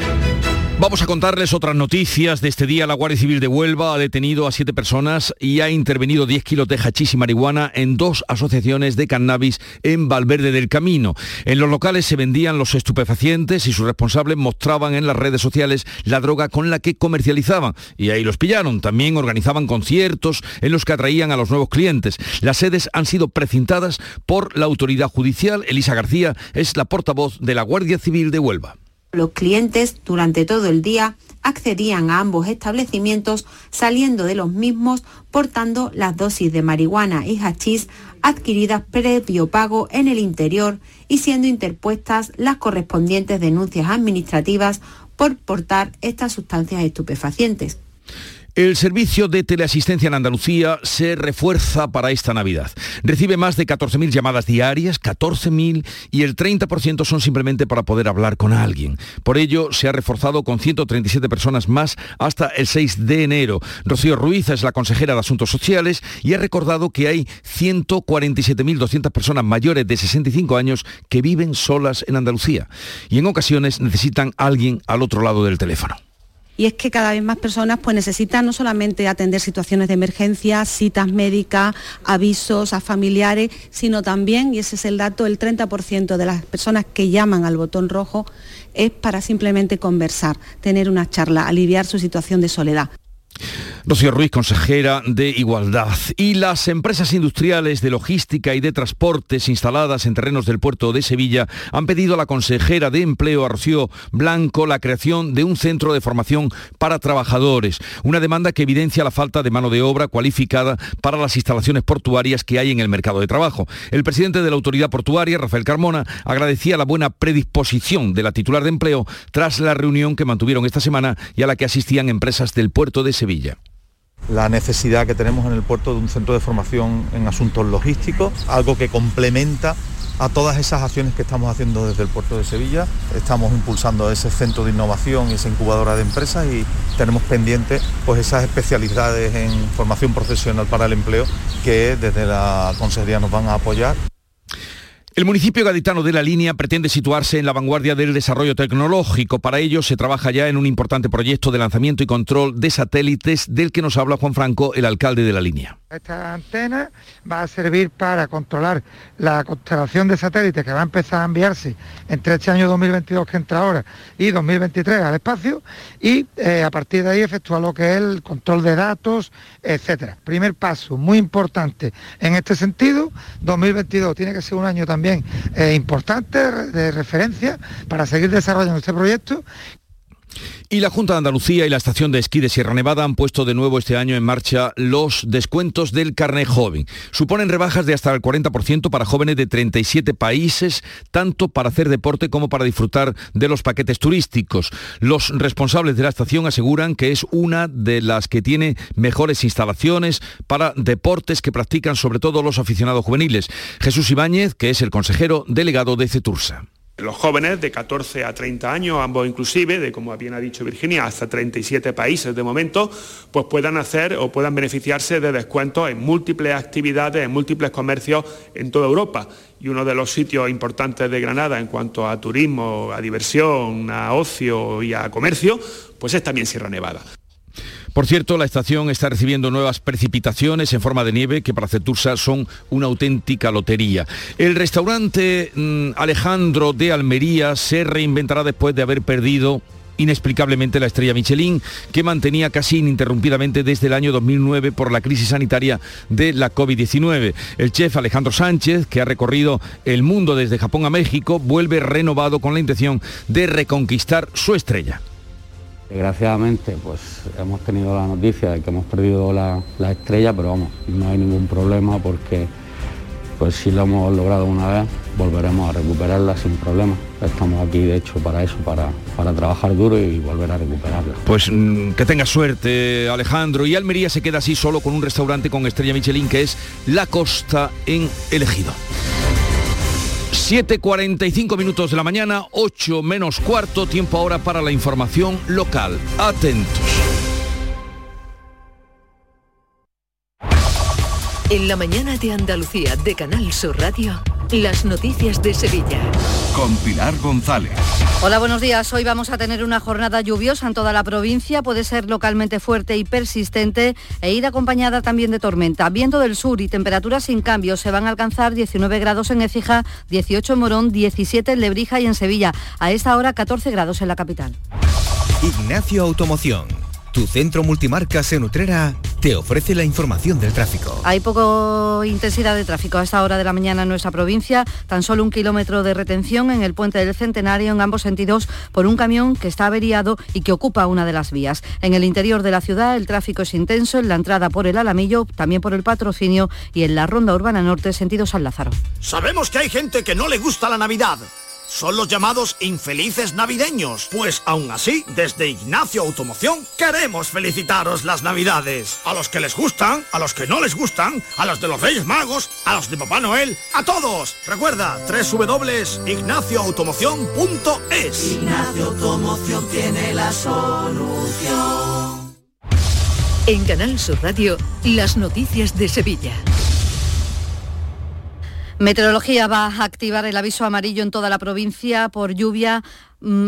Vamos a contarles otras noticias de este día. La Guardia Civil de Huelva ha detenido a siete personas y ha intervenido 10 kilos de hachís y marihuana en dos asociaciones de cannabis en Valverde del Camino. En los locales se vendían los estupefacientes y sus responsables mostraban en las redes sociales la droga con la que comercializaban. Y ahí los pillaron. También organizaban conciertos en los que atraían a los nuevos clientes. Las sedes han sido precintadas por la autoridad judicial. Elisa García es la portavoz de la Guardia Civil de Huelva. Los clientes durante todo el día accedían a ambos establecimientos saliendo de los mismos portando las dosis de marihuana y hachís adquiridas previo pago en el interior y siendo interpuestas las correspondientes denuncias administrativas por portar estas sustancias estupefacientes. El servicio de teleasistencia en Andalucía se refuerza para esta Navidad. Recibe más de 14.000 llamadas diarias, 14.000, y el 30% son simplemente para poder hablar con alguien. Por ello, se ha reforzado con 137 personas más hasta el 6 de enero. Rocío Ruiz es la consejera de Asuntos Sociales y ha recordado que hay 147.200 personas mayores de 65 años que viven solas en Andalucía y en ocasiones necesitan alguien al otro lado del teléfono y es que cada vez más personas pues, necesitan no solamente atender situaciones de emergencia, citas médicas, avisos a familiares, sino también, y ese es el dato, el 30% de las personas que llaman al botón rojo es para simplemente conversar, tener una charla, aliviar su situación de soledad. Rocío Ruiz, consejera de Igualdad. Y las empresas industriales de logística y de transportes instaladas en terrenos del puerto de Sevilla han pedido a la consejera de Empleo, a Rocío Blanco, la creación de un centro de formación para trabajadores. Una demanda que evidencia la falta de mano de obra cualificada para las instalaciones portuarias que hay en el mercado de trabajo. El presidente de la autoridad portuaria, Rafael Carmona, agradecía la buena predisposición de la titular de empleo tras la reunión que mantuvieron esta semana y a la que asistían empresas del puerto de Sevilla la necesidad que tenemos en el puerto de un centro de formación en asuntos logísticos, algo que complementa a todas esas acciones que estamos haciendo desde el puerto de Sevilla. Estamos impulsando ese centro de innovación y esa incubadora de empresas y tenemos pendientes pues esas especialidades en formación profesional para el empleo que desde la consejería nos van a apoyar. El municipio gaditano de La Línea pretende situarse en la vanguardia del desarrollo tecnológico. Para ello se trabaja ya en un importante proyecto de lanzamiento y control de satélites del que nos habla Juan Franco, el alcalde de La Línea. Esta antena va a servir para controlar la constelación de satélites que va a empezar a enviarse entre este año 2022 que entra ahora y 2023 al espacio y eh, a partir de ahí efectuar lo que es el control de datos, etcétera. Primer paso muy importante en este sentido, 2022 tiene que ser un año también eh, importante de referencia para seguir desarrollando este proyecto y la Junta de Andalucía y la Estación de Esquí de Sierra Nevada han puesto de nuevo este año en marcha los descuentos del carnet joven. Suponen rebajas de hasta el 40% para jóvenes de 37 países, tanto para hacer deporte como para disfrutar de los paquetes turísticos. Los responsables de la estación aseguran que es una de las que tiene mejores instalaciones para deportes que practican sobre todo los aficionados juveniles. Jesús Ibáñez, que es el consejero delegado de Cetursa los jóvenes de 14 a 30 años, ambos inclusive, de como bien ha dicho Virginia, hasta 37 países de momento, pues puedan hacer o puedan beneficiarse de descuentos en múltiples actividades, en múltiples comercios en toda Europa. Y uno de los sitios importantes de Granada en cuanto a turismo, a diversión, a ocio y a comercio, pues es también Sierra Nevada. Por cierto, la estación está recibiendo nuevas precipitaciones en forma de nieve que para Cetursa son una auténtica lotería. El restaurante mm, Alejandro de Almería se reinventará después de haber perdido inexplicablemente la estrella Michelin, que mantenía casi ininterrumpidamente desde el año 2009 por la crisis sanitaria de la COVID-19. El chef Alejandro Sánchez, que ha recorrido el mundo desde Japón a México, vuelve renovado con la intención de reconquistar su estrella. Desgraciadamente, pues hemos tenido la noticia de que hemos perdido la, estrella, pero vamos, no hay ningún problema porque pues si lo hemos logrado una vez, volveremos a recuperarla sin problema. Estamos aquí de hecho para eso, para, para trabajar duro y volver a recuperarla. Pues mm, que tenga suerte Alejandro y Almería se queda así solo con un restaurante con estrella Michelin que es La Costa en Elegido. 7.45 minutos de la mañana, 8 menos cuarto, tiempo ahora para la información local. Atentos. En la mañana de Andalucía de Canal Sur Radio, las noticias de Sevilla. Con Pilar González. Hola, buenos días. Hoy vamos a tener una jornada lluviosa en toda la provincia. Puede ser localmente fuerte y persistente e ir acompañada también de tormenta. Viento del sur y temperaturas sin cambios. Se van a alcanzar 19 grados en Écija, 18 en Morón, 17 en Lebrija y en Sevilla. A esta hora 14 grados en la capital. Ignacio Automoción tu centro multimarcas en Utrera te ofrece la información del tráfico. Hay poco intensidad de tráfico a esta hora de la mañana en nuestra provincia, tan solo un kilómetro de retención en el puente del Centenario en ambos sentidos por un camión que está averiado y que ocupa una de las vías. En el interior de la ciudad el tráfico es intenso en la entrada por el Alamillo, también por el Patrocinio y en la Ronda Urbana Norte sentido San Lázaro. Sabemos que hay gente que no le gusta la Navidad son los llamados infelices navideños. Pues aún así, desde Ignacio Automoción queremos felicitaros las navidades. A los que les gustan, a los que no les gustan, a los de los Reyes Magos, a los de Papá Noel, a todos. Recuerda, www.ignacioautomoción.es. Ignacio Automoción tiene la solución. En Canal Sur Radio, las noticias de Sevilla. Meteorología va a activar el aviso amarillo en toda la provincia por lluvia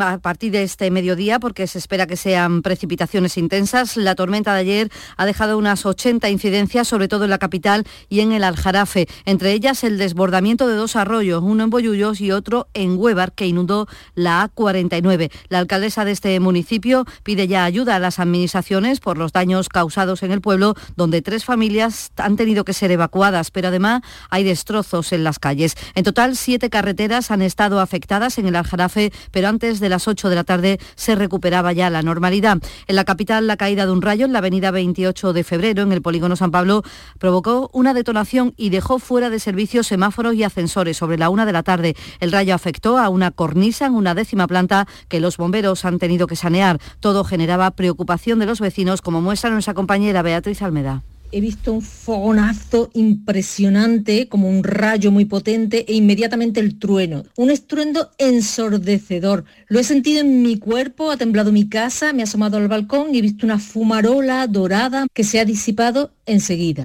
a partir de este mediodía porque se espera que sean precipitaciones intensas. La tormenta de ayer ha dejado unas 80 incidencias, sobre todo en la capital y en el Aljarafe, entre ellas el desbordamiento de dos arroyos, uno en Boyullos y otro en Huevar, que inundó la A49. La alcaldesa de este municipio pide ya ayuda a las administraciones por los daños causados en el pueblo, donde tres familias han tenido que ser evacuadas, pero además hay destrozos en las calles. En total, siete carreteras han estado afectadas en el Aljarafe, pero antes de las 8 de la tarde se recuperaba ya la normalidad. En la capital, la caída de un rayo en la avenida 28 de febrero, en el polígono San Pablo, provocó una detonación y dejó fuera de servicio semáforos y ascensores sobre la una de la tarde. El rayo afectó a una cornisa en una décima planta que los bomberos han tenido que sanear. Todo generaba preocupación de los vecinos, como muestra nuestra compañera Beatriz Almeda he visto un fogonazo impresionante, como un rayo muy potente e inmediatamente el trueno. Un estruendo ensordecedor. Lo he sentido en mi cuerpo, ha temblado mi casa, me he asomado al balcón y he visto una fumarola dorada que se ha disipado enseguida.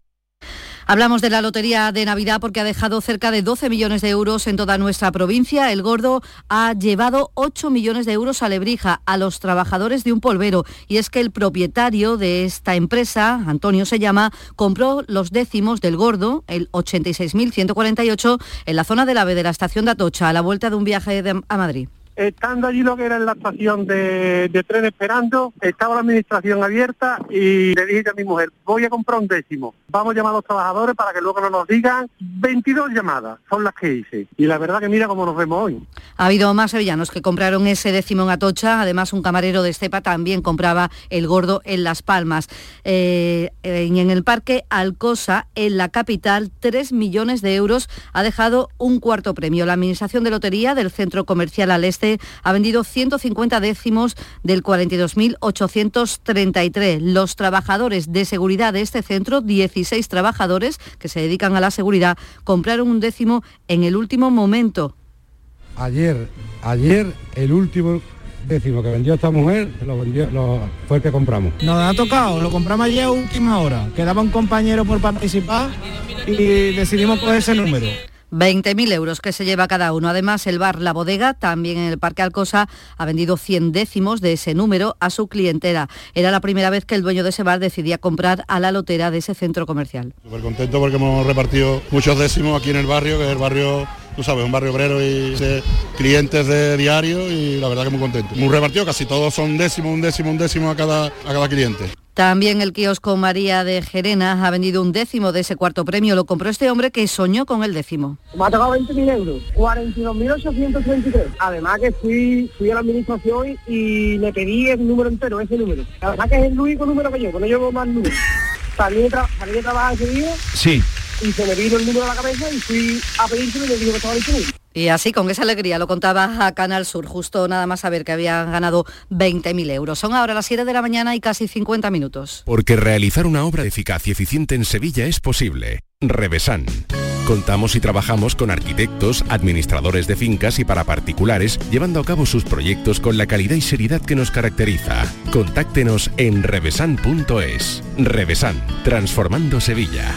Hablamos de la Lotería de Navidad porque ha dejado cerca de 12 millones de euros en toda nuestra provincia. El Gordo ha llevado 8 millones de euros a Lebrija, a los trabajadores de un polvero. Y es que el propietario de esta empresa, Antonio se llama, compró los décimos del Gordo, el 86.148, en la zona del AVE de la estación de Atocha, a la vuelta de un viaje a Madrid estando allí lo que era en la estación de, tren esperando, estaba la administración abierta y le dije a mi mujer, voy a comprar un décimo, vamos a llamar a los trabajadores para que luego no nos digan, 22 llamadas son las que hice. Y la verdad que mira cómo nos vemos hoy. Ha habido más sevillanos que compraron ese décimo en Atocha, además un camarero de Estepa también compraba el gordo en Las Palmas. Eh, en el parque Alcosa, en la capital, 3 millones de euros ha dejado un cuarto premio. La Administración de Lotería del Centro Comercial al Este ha vendido 150 décimos del 42.833. Los trabajadores de seguridad de este centro, 16 trabajadores que se dedican a la seguridad, compraron un décimo en el último momento. Ayer, ayer el último décimo que vendió esta mujer lo vendió, fue el que compramos. Nos ha tocado, lo compramos ayer a última hora. Quedaba un compañero por participar y decidimos coger ese número. 20.000 euros que se lleva cada uno. Además, el bar La Bodega, también en el Parque Alcosa, ha vendido 100 décimos de ese número a su clientela. Era la primera vez que el dueño de ese bar decidía comprar a la lotera de ese centro comercial. Súper contento porque hemos repartido muchos décimos aquí en el barrio, que es el barrio tú sabes, un barrio obrero y clientes de diario y la verdad que muy contento. Muy repartido, casi todos son décimos, un décimo, un décimo a cada, a cada cliente. También el kiosco María de Gerena ha vendido un décimo de ese cuarto premio. Lo compró este hombre que soñó con el décimo. Me ha tocado 20.000 euros, 42.833. Además que fui, fui a la administración y le pedí el número entero, ese número. La verdad que es el único número que llevo, no llevo más números. ¿Salí de, tra de trabajar ese día? Sí. Y se me vino el número a la cabeza y fui a pedírselo y me dijo que estaba disponible. Y así, con esa alegría, lo contaba a Canal Sur, justo nada más saber que habían ganado 20.000 euros. Son ahora las 7 de la mañana y casi 50 minutos. Porque realizar una obra eficaz y eficiente en Sevilla es posible. Revesan. Contamos y trabajamos con arquitectos, administradores de fincas y para particulares, llevando a cabo sus proyectos con la calidad y seriedad que nos caracteriza. Contáctenos en revesan.es. Revesan, transformando Sevilla.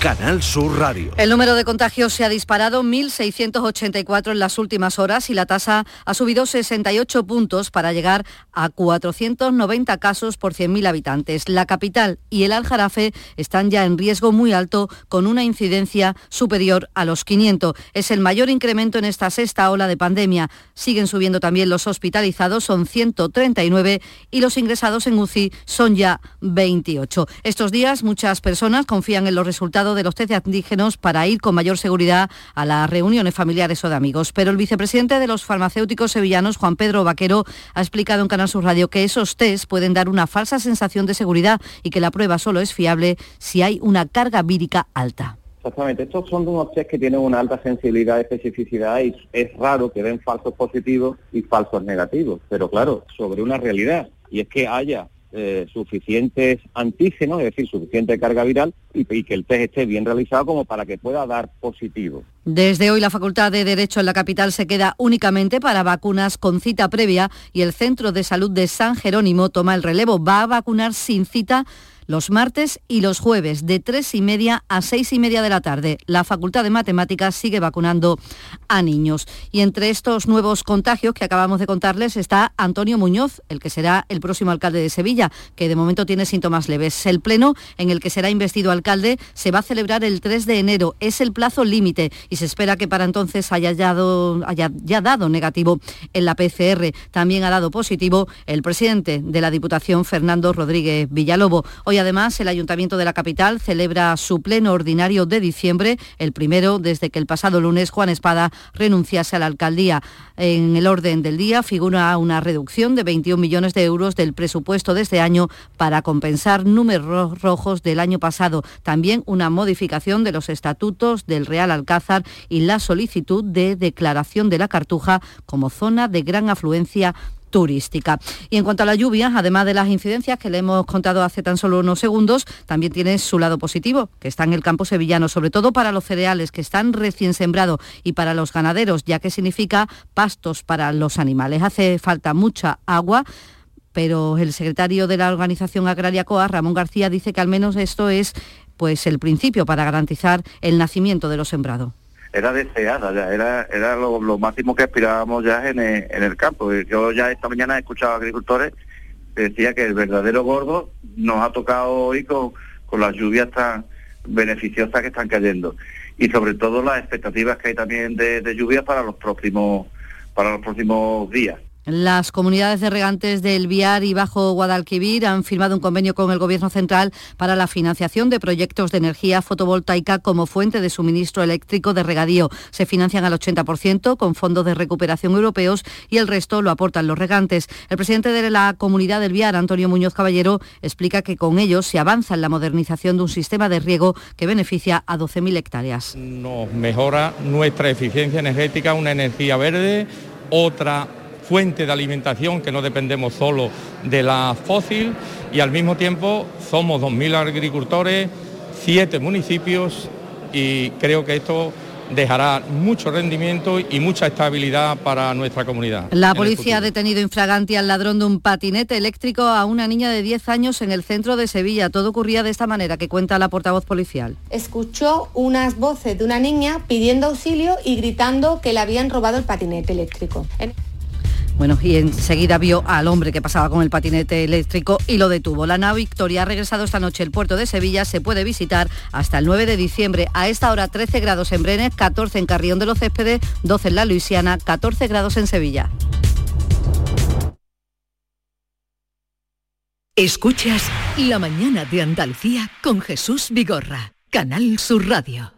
Canal Sur Radio. El número de contagios se ha disparado 1.684 en las últimas horas y la tasa ha subido 68 puntos para llegar a 490 casos por 100.000 habitantes. La capital y el Aljarafe están ya en riesgo muy alto con una incidencia superior a los 500. Es el mayor incremento en esta sexta ola de pandemia. Siguen subiendo también los hospitalizados, son 139 y los ingresados en UCI son ya 28. Estos días muchas personas confían en los resultados de los test de antígenos para ir con mayor seguridad a las reuniones familiares o de amigos. Pero el vicepresidente de los farmacéuticos sevillanos, Juan Pedro Vaquero, ha explicado en Canal Sur Radio que esos test pueden dar una falsa sensación de seguridad y que la prueba solo es fiable si hay una carga vírica alta. Exactamente, estos son unos test que tienen una alta sensibilidad especificidad y es raro que den falsos positivos y falsos negativos, pero claro, sobre una realidad, y es que haya eh, suficientes antígenos, es decir, suficiente carga viral y, y que el test esté bien realizado como para que pueda dar positivo. Desde hoy la Facultad de Derecho en la capital se queda únicamente para vacunas con cita previa y el Centro de Salud de San Jerónimo toma el relevo. Va a vacunar sin cita los martes y los jueves de tres y media a seis y media de la tarde. La Facultad de Matemáticas sigue vacunando a niños. Y entre estos nuevos contagios que acabamos de contarles está Antonio Muñoz, el que será el próximo alcalde de Sevilla, que de momento tiene síntomas leves. El pleno en el que será investido alcalde se va a celebrar el 3 de enero. Es el plazo límite y se espera que para entonces haya, dado, ya dado negativo en la PCR. También ha dado positivo el presidente de la Diputación, Fernando Rodríguez Villalobo. Hoy además el Ayuntamiento de la capital celebra su pleno ordinario de diciembre, el primero desde que el pasado lunes Juan Espada renunciase a la alcaldía. En el orden del día figura una reducción de 21 millones de euros del presupuesto de este año para compensar números rojos del año pasado. También una modificación de los estatutos del Real Alcázar y la solicitud de declaración de la Cartuja como zona de gran afluencia turística. Y en cuanto a la lluvia, además de las incidencias que le hemos contado hace tan solo unos segundos, también tiene su lado positivo, que está en el campo sevillano, sobre todo para los cereales que están recién sembrados y para los ganaderos, ya que significa pastos para los animales. Hace falta mucha agua pero el secretario de la Organización Agraria COA, Ramón García, dice que al menos esto es pues el principio para garantizar el nacimiento de los sembrados era deseada, ya era, era lo, máximo que aspirábamos ya en el, en el campo. Yo ya esta mañana he escuchado a agricultores que decía que el verdadero gordo nos ha tocado hoy con, con las lluvias tan beneficiosas que están cayendo y sobre todo las expectativas que hay también de, de lluvias para los próximos para los próximos días. Las comunidades de regantes del Viar y Bajo Guadalquivir han firmado un convenio con el Gobierno central para la financiación de proyectos de energía fotovoltaica como fuente de suministro eléctrico de regadío. Se financian al 80% con fondos de recuperación europeos y el resto lo aportan los regantes. El presidente de la comunidad del Viar, Antonio Muñoz Caballero, explica que con ellos se avanza en la modernización de un sistema de riego que beneficia a 12.000 hectáreas. Nos mejora nuestra eficiencia energética, una energía verde, otra fuente de alimentación, que no dependemos solo de la fósil y al mismo tiempo somos 2.000 agricultores, siete municipios y creo que esto dejará mucho rendimiento y mucha estabilidad para nuestra comunidad. La policía ha detenido infraganti al ladrón de un patinete eléctrico a una niña de 10 años en el centro de Sevilla. Todo ocurría de esta manera que cuenta la portavoz policial. Escuchó unas voces de una niña pidiendo auxilio y gritando que le habían robado el patinete eléctrico. Bueno, y enseguida vio al hombre que pasaba con el patinete eléctrico y lo detuvo. La nave Victoria ha regresado esta noche al puerto de Sevilla. Se puede visitar hasta el 9 de diciembre. A esta hora 13 grados en Brenes, 14 en Carrión de los Céspedes, 12 en La Luisiana, 14 grados en Sevilla. Escuchas La mañana de Andalucía con Jesús Vigorra, Canal Sur Radio.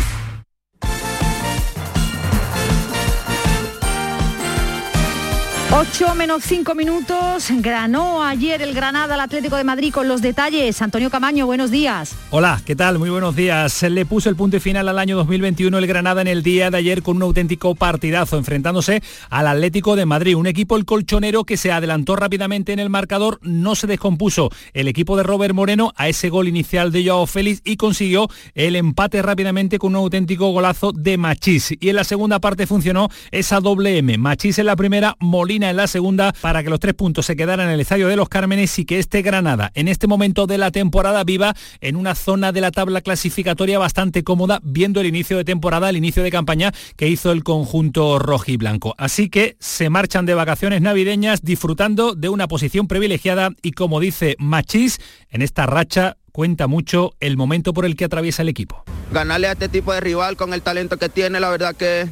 8 menos 5 minutos. Granó ayer el Granada al Atlético de Madrid con los detalles. Antonio Camaño, buenos días. Hola, ¿qué tal? Muy buenos días. Le puso el punto final al año 2021 el Granada en el día de ayer con un auténtico partidazo, enfrentándose al Atlético de Madrid. Un equipo, el colchonero, que se adelantó rápidamente en el marcador, no se descompuso el equipo de Robert Moreno a ese gol inicial de Joao Félix y consiguió el empate rápidamente con un auténtico golazo de Machís. Y en la segunda parte funcionó esa doble M. Machís en la primera, Molina en la segunda para que los tres puntos se quedaran en el Estadio de los Cármenes y que este Granada en este momento de la temporada viva en una zona de la tabla clasificatoria bastante cómoda viendo el inicio de temporada, el inicio de campaña que hizo el conjunto rojo y blanco. Así que se marchan de vacaciones navideñas disfrutando de una posición privilegiada y como dice Machís, en esta racha cuenta mucho el momento por el que atraviesa el equipo. Ganarle a este tipo de rival con el talento que tiene, la verdad que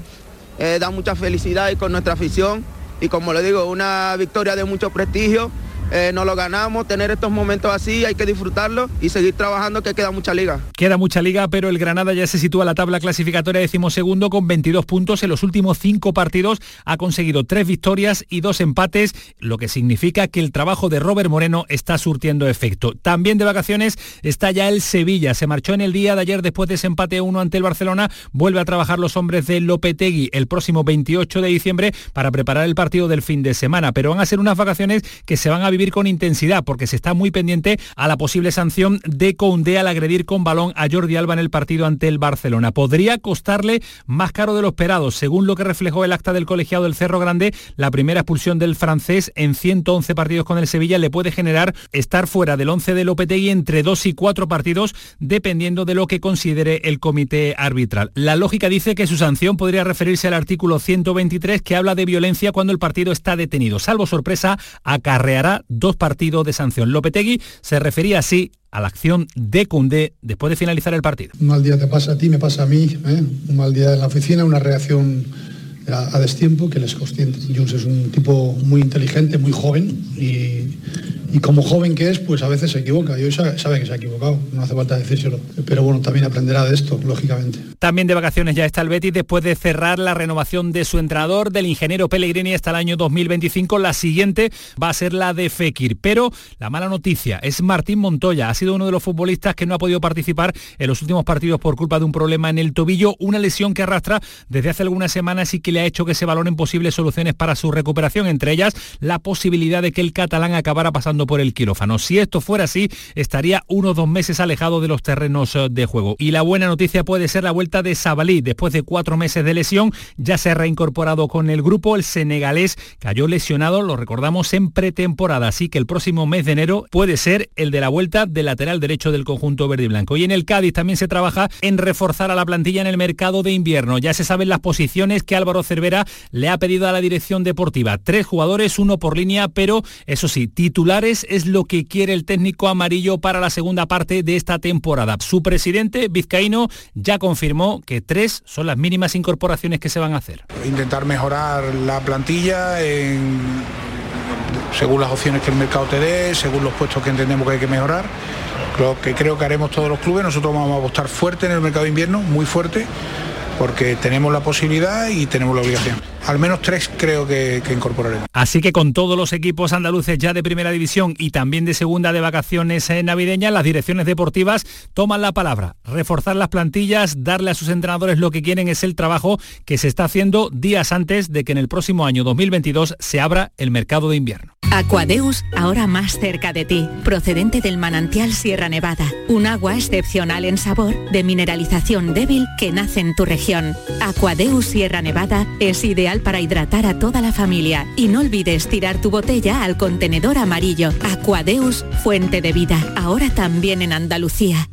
eh, da mucha felicidad y con nuestra afición y como le digo, una victoria de mucho prestigio eh, no lo ganamos, tener estos momentos así, hay que disfrutarlo y seguir trabajando que queda mucha liga. Queda mucha liga, pero el Granada ya se sitúa en la tabla clasificatoria decimosegundo con 22 puntos. En los últimos cinco partidos ha conseguido tres victorias y dos empates, lo que significa que el trabajo de Robert Moreno está surtiendo efecto. También de vacaciones está ya el Sevilla. Se marchó en el día de ayer después de ese empate 1 ante el Barcelona. Vuelve a trabajar los hombres de Lopetegui el próximo 28 de diciembre para preparar el partido del fin de semana. Pero van a ser unas vacaciones que se van a vivir con intensidad porque se está muy pendiente a la posible sanción de Conde al agredir con balón a Jordi Alba en el partido ante el Barcelona. Podría costarle más caro de lo esperado, según lo que reflejó el acta del colegiado del Cerro Grande, la primera expulsión del francés en 111 partidos con el Sevilla le puede generar estar fuera del 11 de Lopetegui entre dos y cuatro partidos, dependiendo de lo que considere el comité arbitral. La lógica dice que su sanción podría referirse al artículo 123 que habla de violencia cuando el partido está detenido. Salvo sorpresa, acarreará dos partidos de sanción. Lopetegui se refería así a la acción de Cundé después de finalizar el partido. Un mal día te pasa a ti, me pasa a mí, ¿eh? un mal día en la oficina, una reacción a, a destiempo que les consciente. Jules es un tipo muy inteligente, muy joven y, y, como joven que es, pues a veces se equivoca y hoy sabe, que se ha equivocado, no hace falta decírselo. Pero bueno, también aprenderá de esto, lógicamente. También de vacaciones ya está el Betis después de cerrar la renovación de su entrenador, del ingeniero Pellegrini hasta el año 2025. La siguiente va a ser la de Fekir. Pero la mala noticia es Martín Montoya. Ha sido uno de los futbolistas que no ha podido participar en los últimos partidos por culpa de un problema en el tobillo, una lesión que arrastra desde hace algunas semanas y que le ha hecho que se valoren posibles soluciones para su recuperación, entre ellas la posibilidad de que el catalán acabara pasando por el quirófano. Si esto fuera así, estaría uno o dos meses alejado de los terrenos de juego. Y la buena noticia puede ser la vuelta de Sabalí. Después de cuatro meses de lesión, ya se ha reincorporado con el grupo. El senegalés cayó lesionado, lo recordamos, en pretemporada. Así que el próximo mes de enero puede ser el de la vuelta del lateral derecho del conjunto verde y blanco. Y en el Cádiz también se trabaja en reforzar a la plantilla en el mercado de invierno. Ya se saben las posiciones que Álvaro Cervera le ha pedido a la dirección deportiva. Tres jugadores, uno por línea, pero eso sí, titulares es lo que quiere el técnico amarillo para la segunda parte de esta temporada. Su presidente, Vizcaíno, ya confirmó que tres son las mínimas incorporaciones que se van a hacer. Intentar mejorar la plantilla según las opciones que el mercado te dé, según los puestos que entendemos que hay que mejorar. Lo que creo que haremos todos los clubes, nosotros vamos a apostar fuerte en el mercado de invierno, muy fuerte, porque tenemos la posibilidad y tenemos la obligación. Al menos tres creo que, que incorporaremos. Así que con todos los equipos andaluces ya de primera división y también de segunda de vacaciones eh, navideñas, las direcciones deportivas toman la palabra. Reforzar las plantillas, darle a sus entrenadores lo que quieren es el trabajo que se está haciendo días antes de que en el próximo año 2022 se abra el mercado de invierno. Aquadeus, ahora más cerca de ti, procedente del manantial Sierra Nevada, un agua excepcional en sabor, de mineralización débil que nace en tu región. Aquadeus Sierra Nevada es ideal para hidratar a toda la familia y no olvides tirar tu botella al contenedor amarillo. Aquadeus, fuente de vida, ahora también en Andalucía.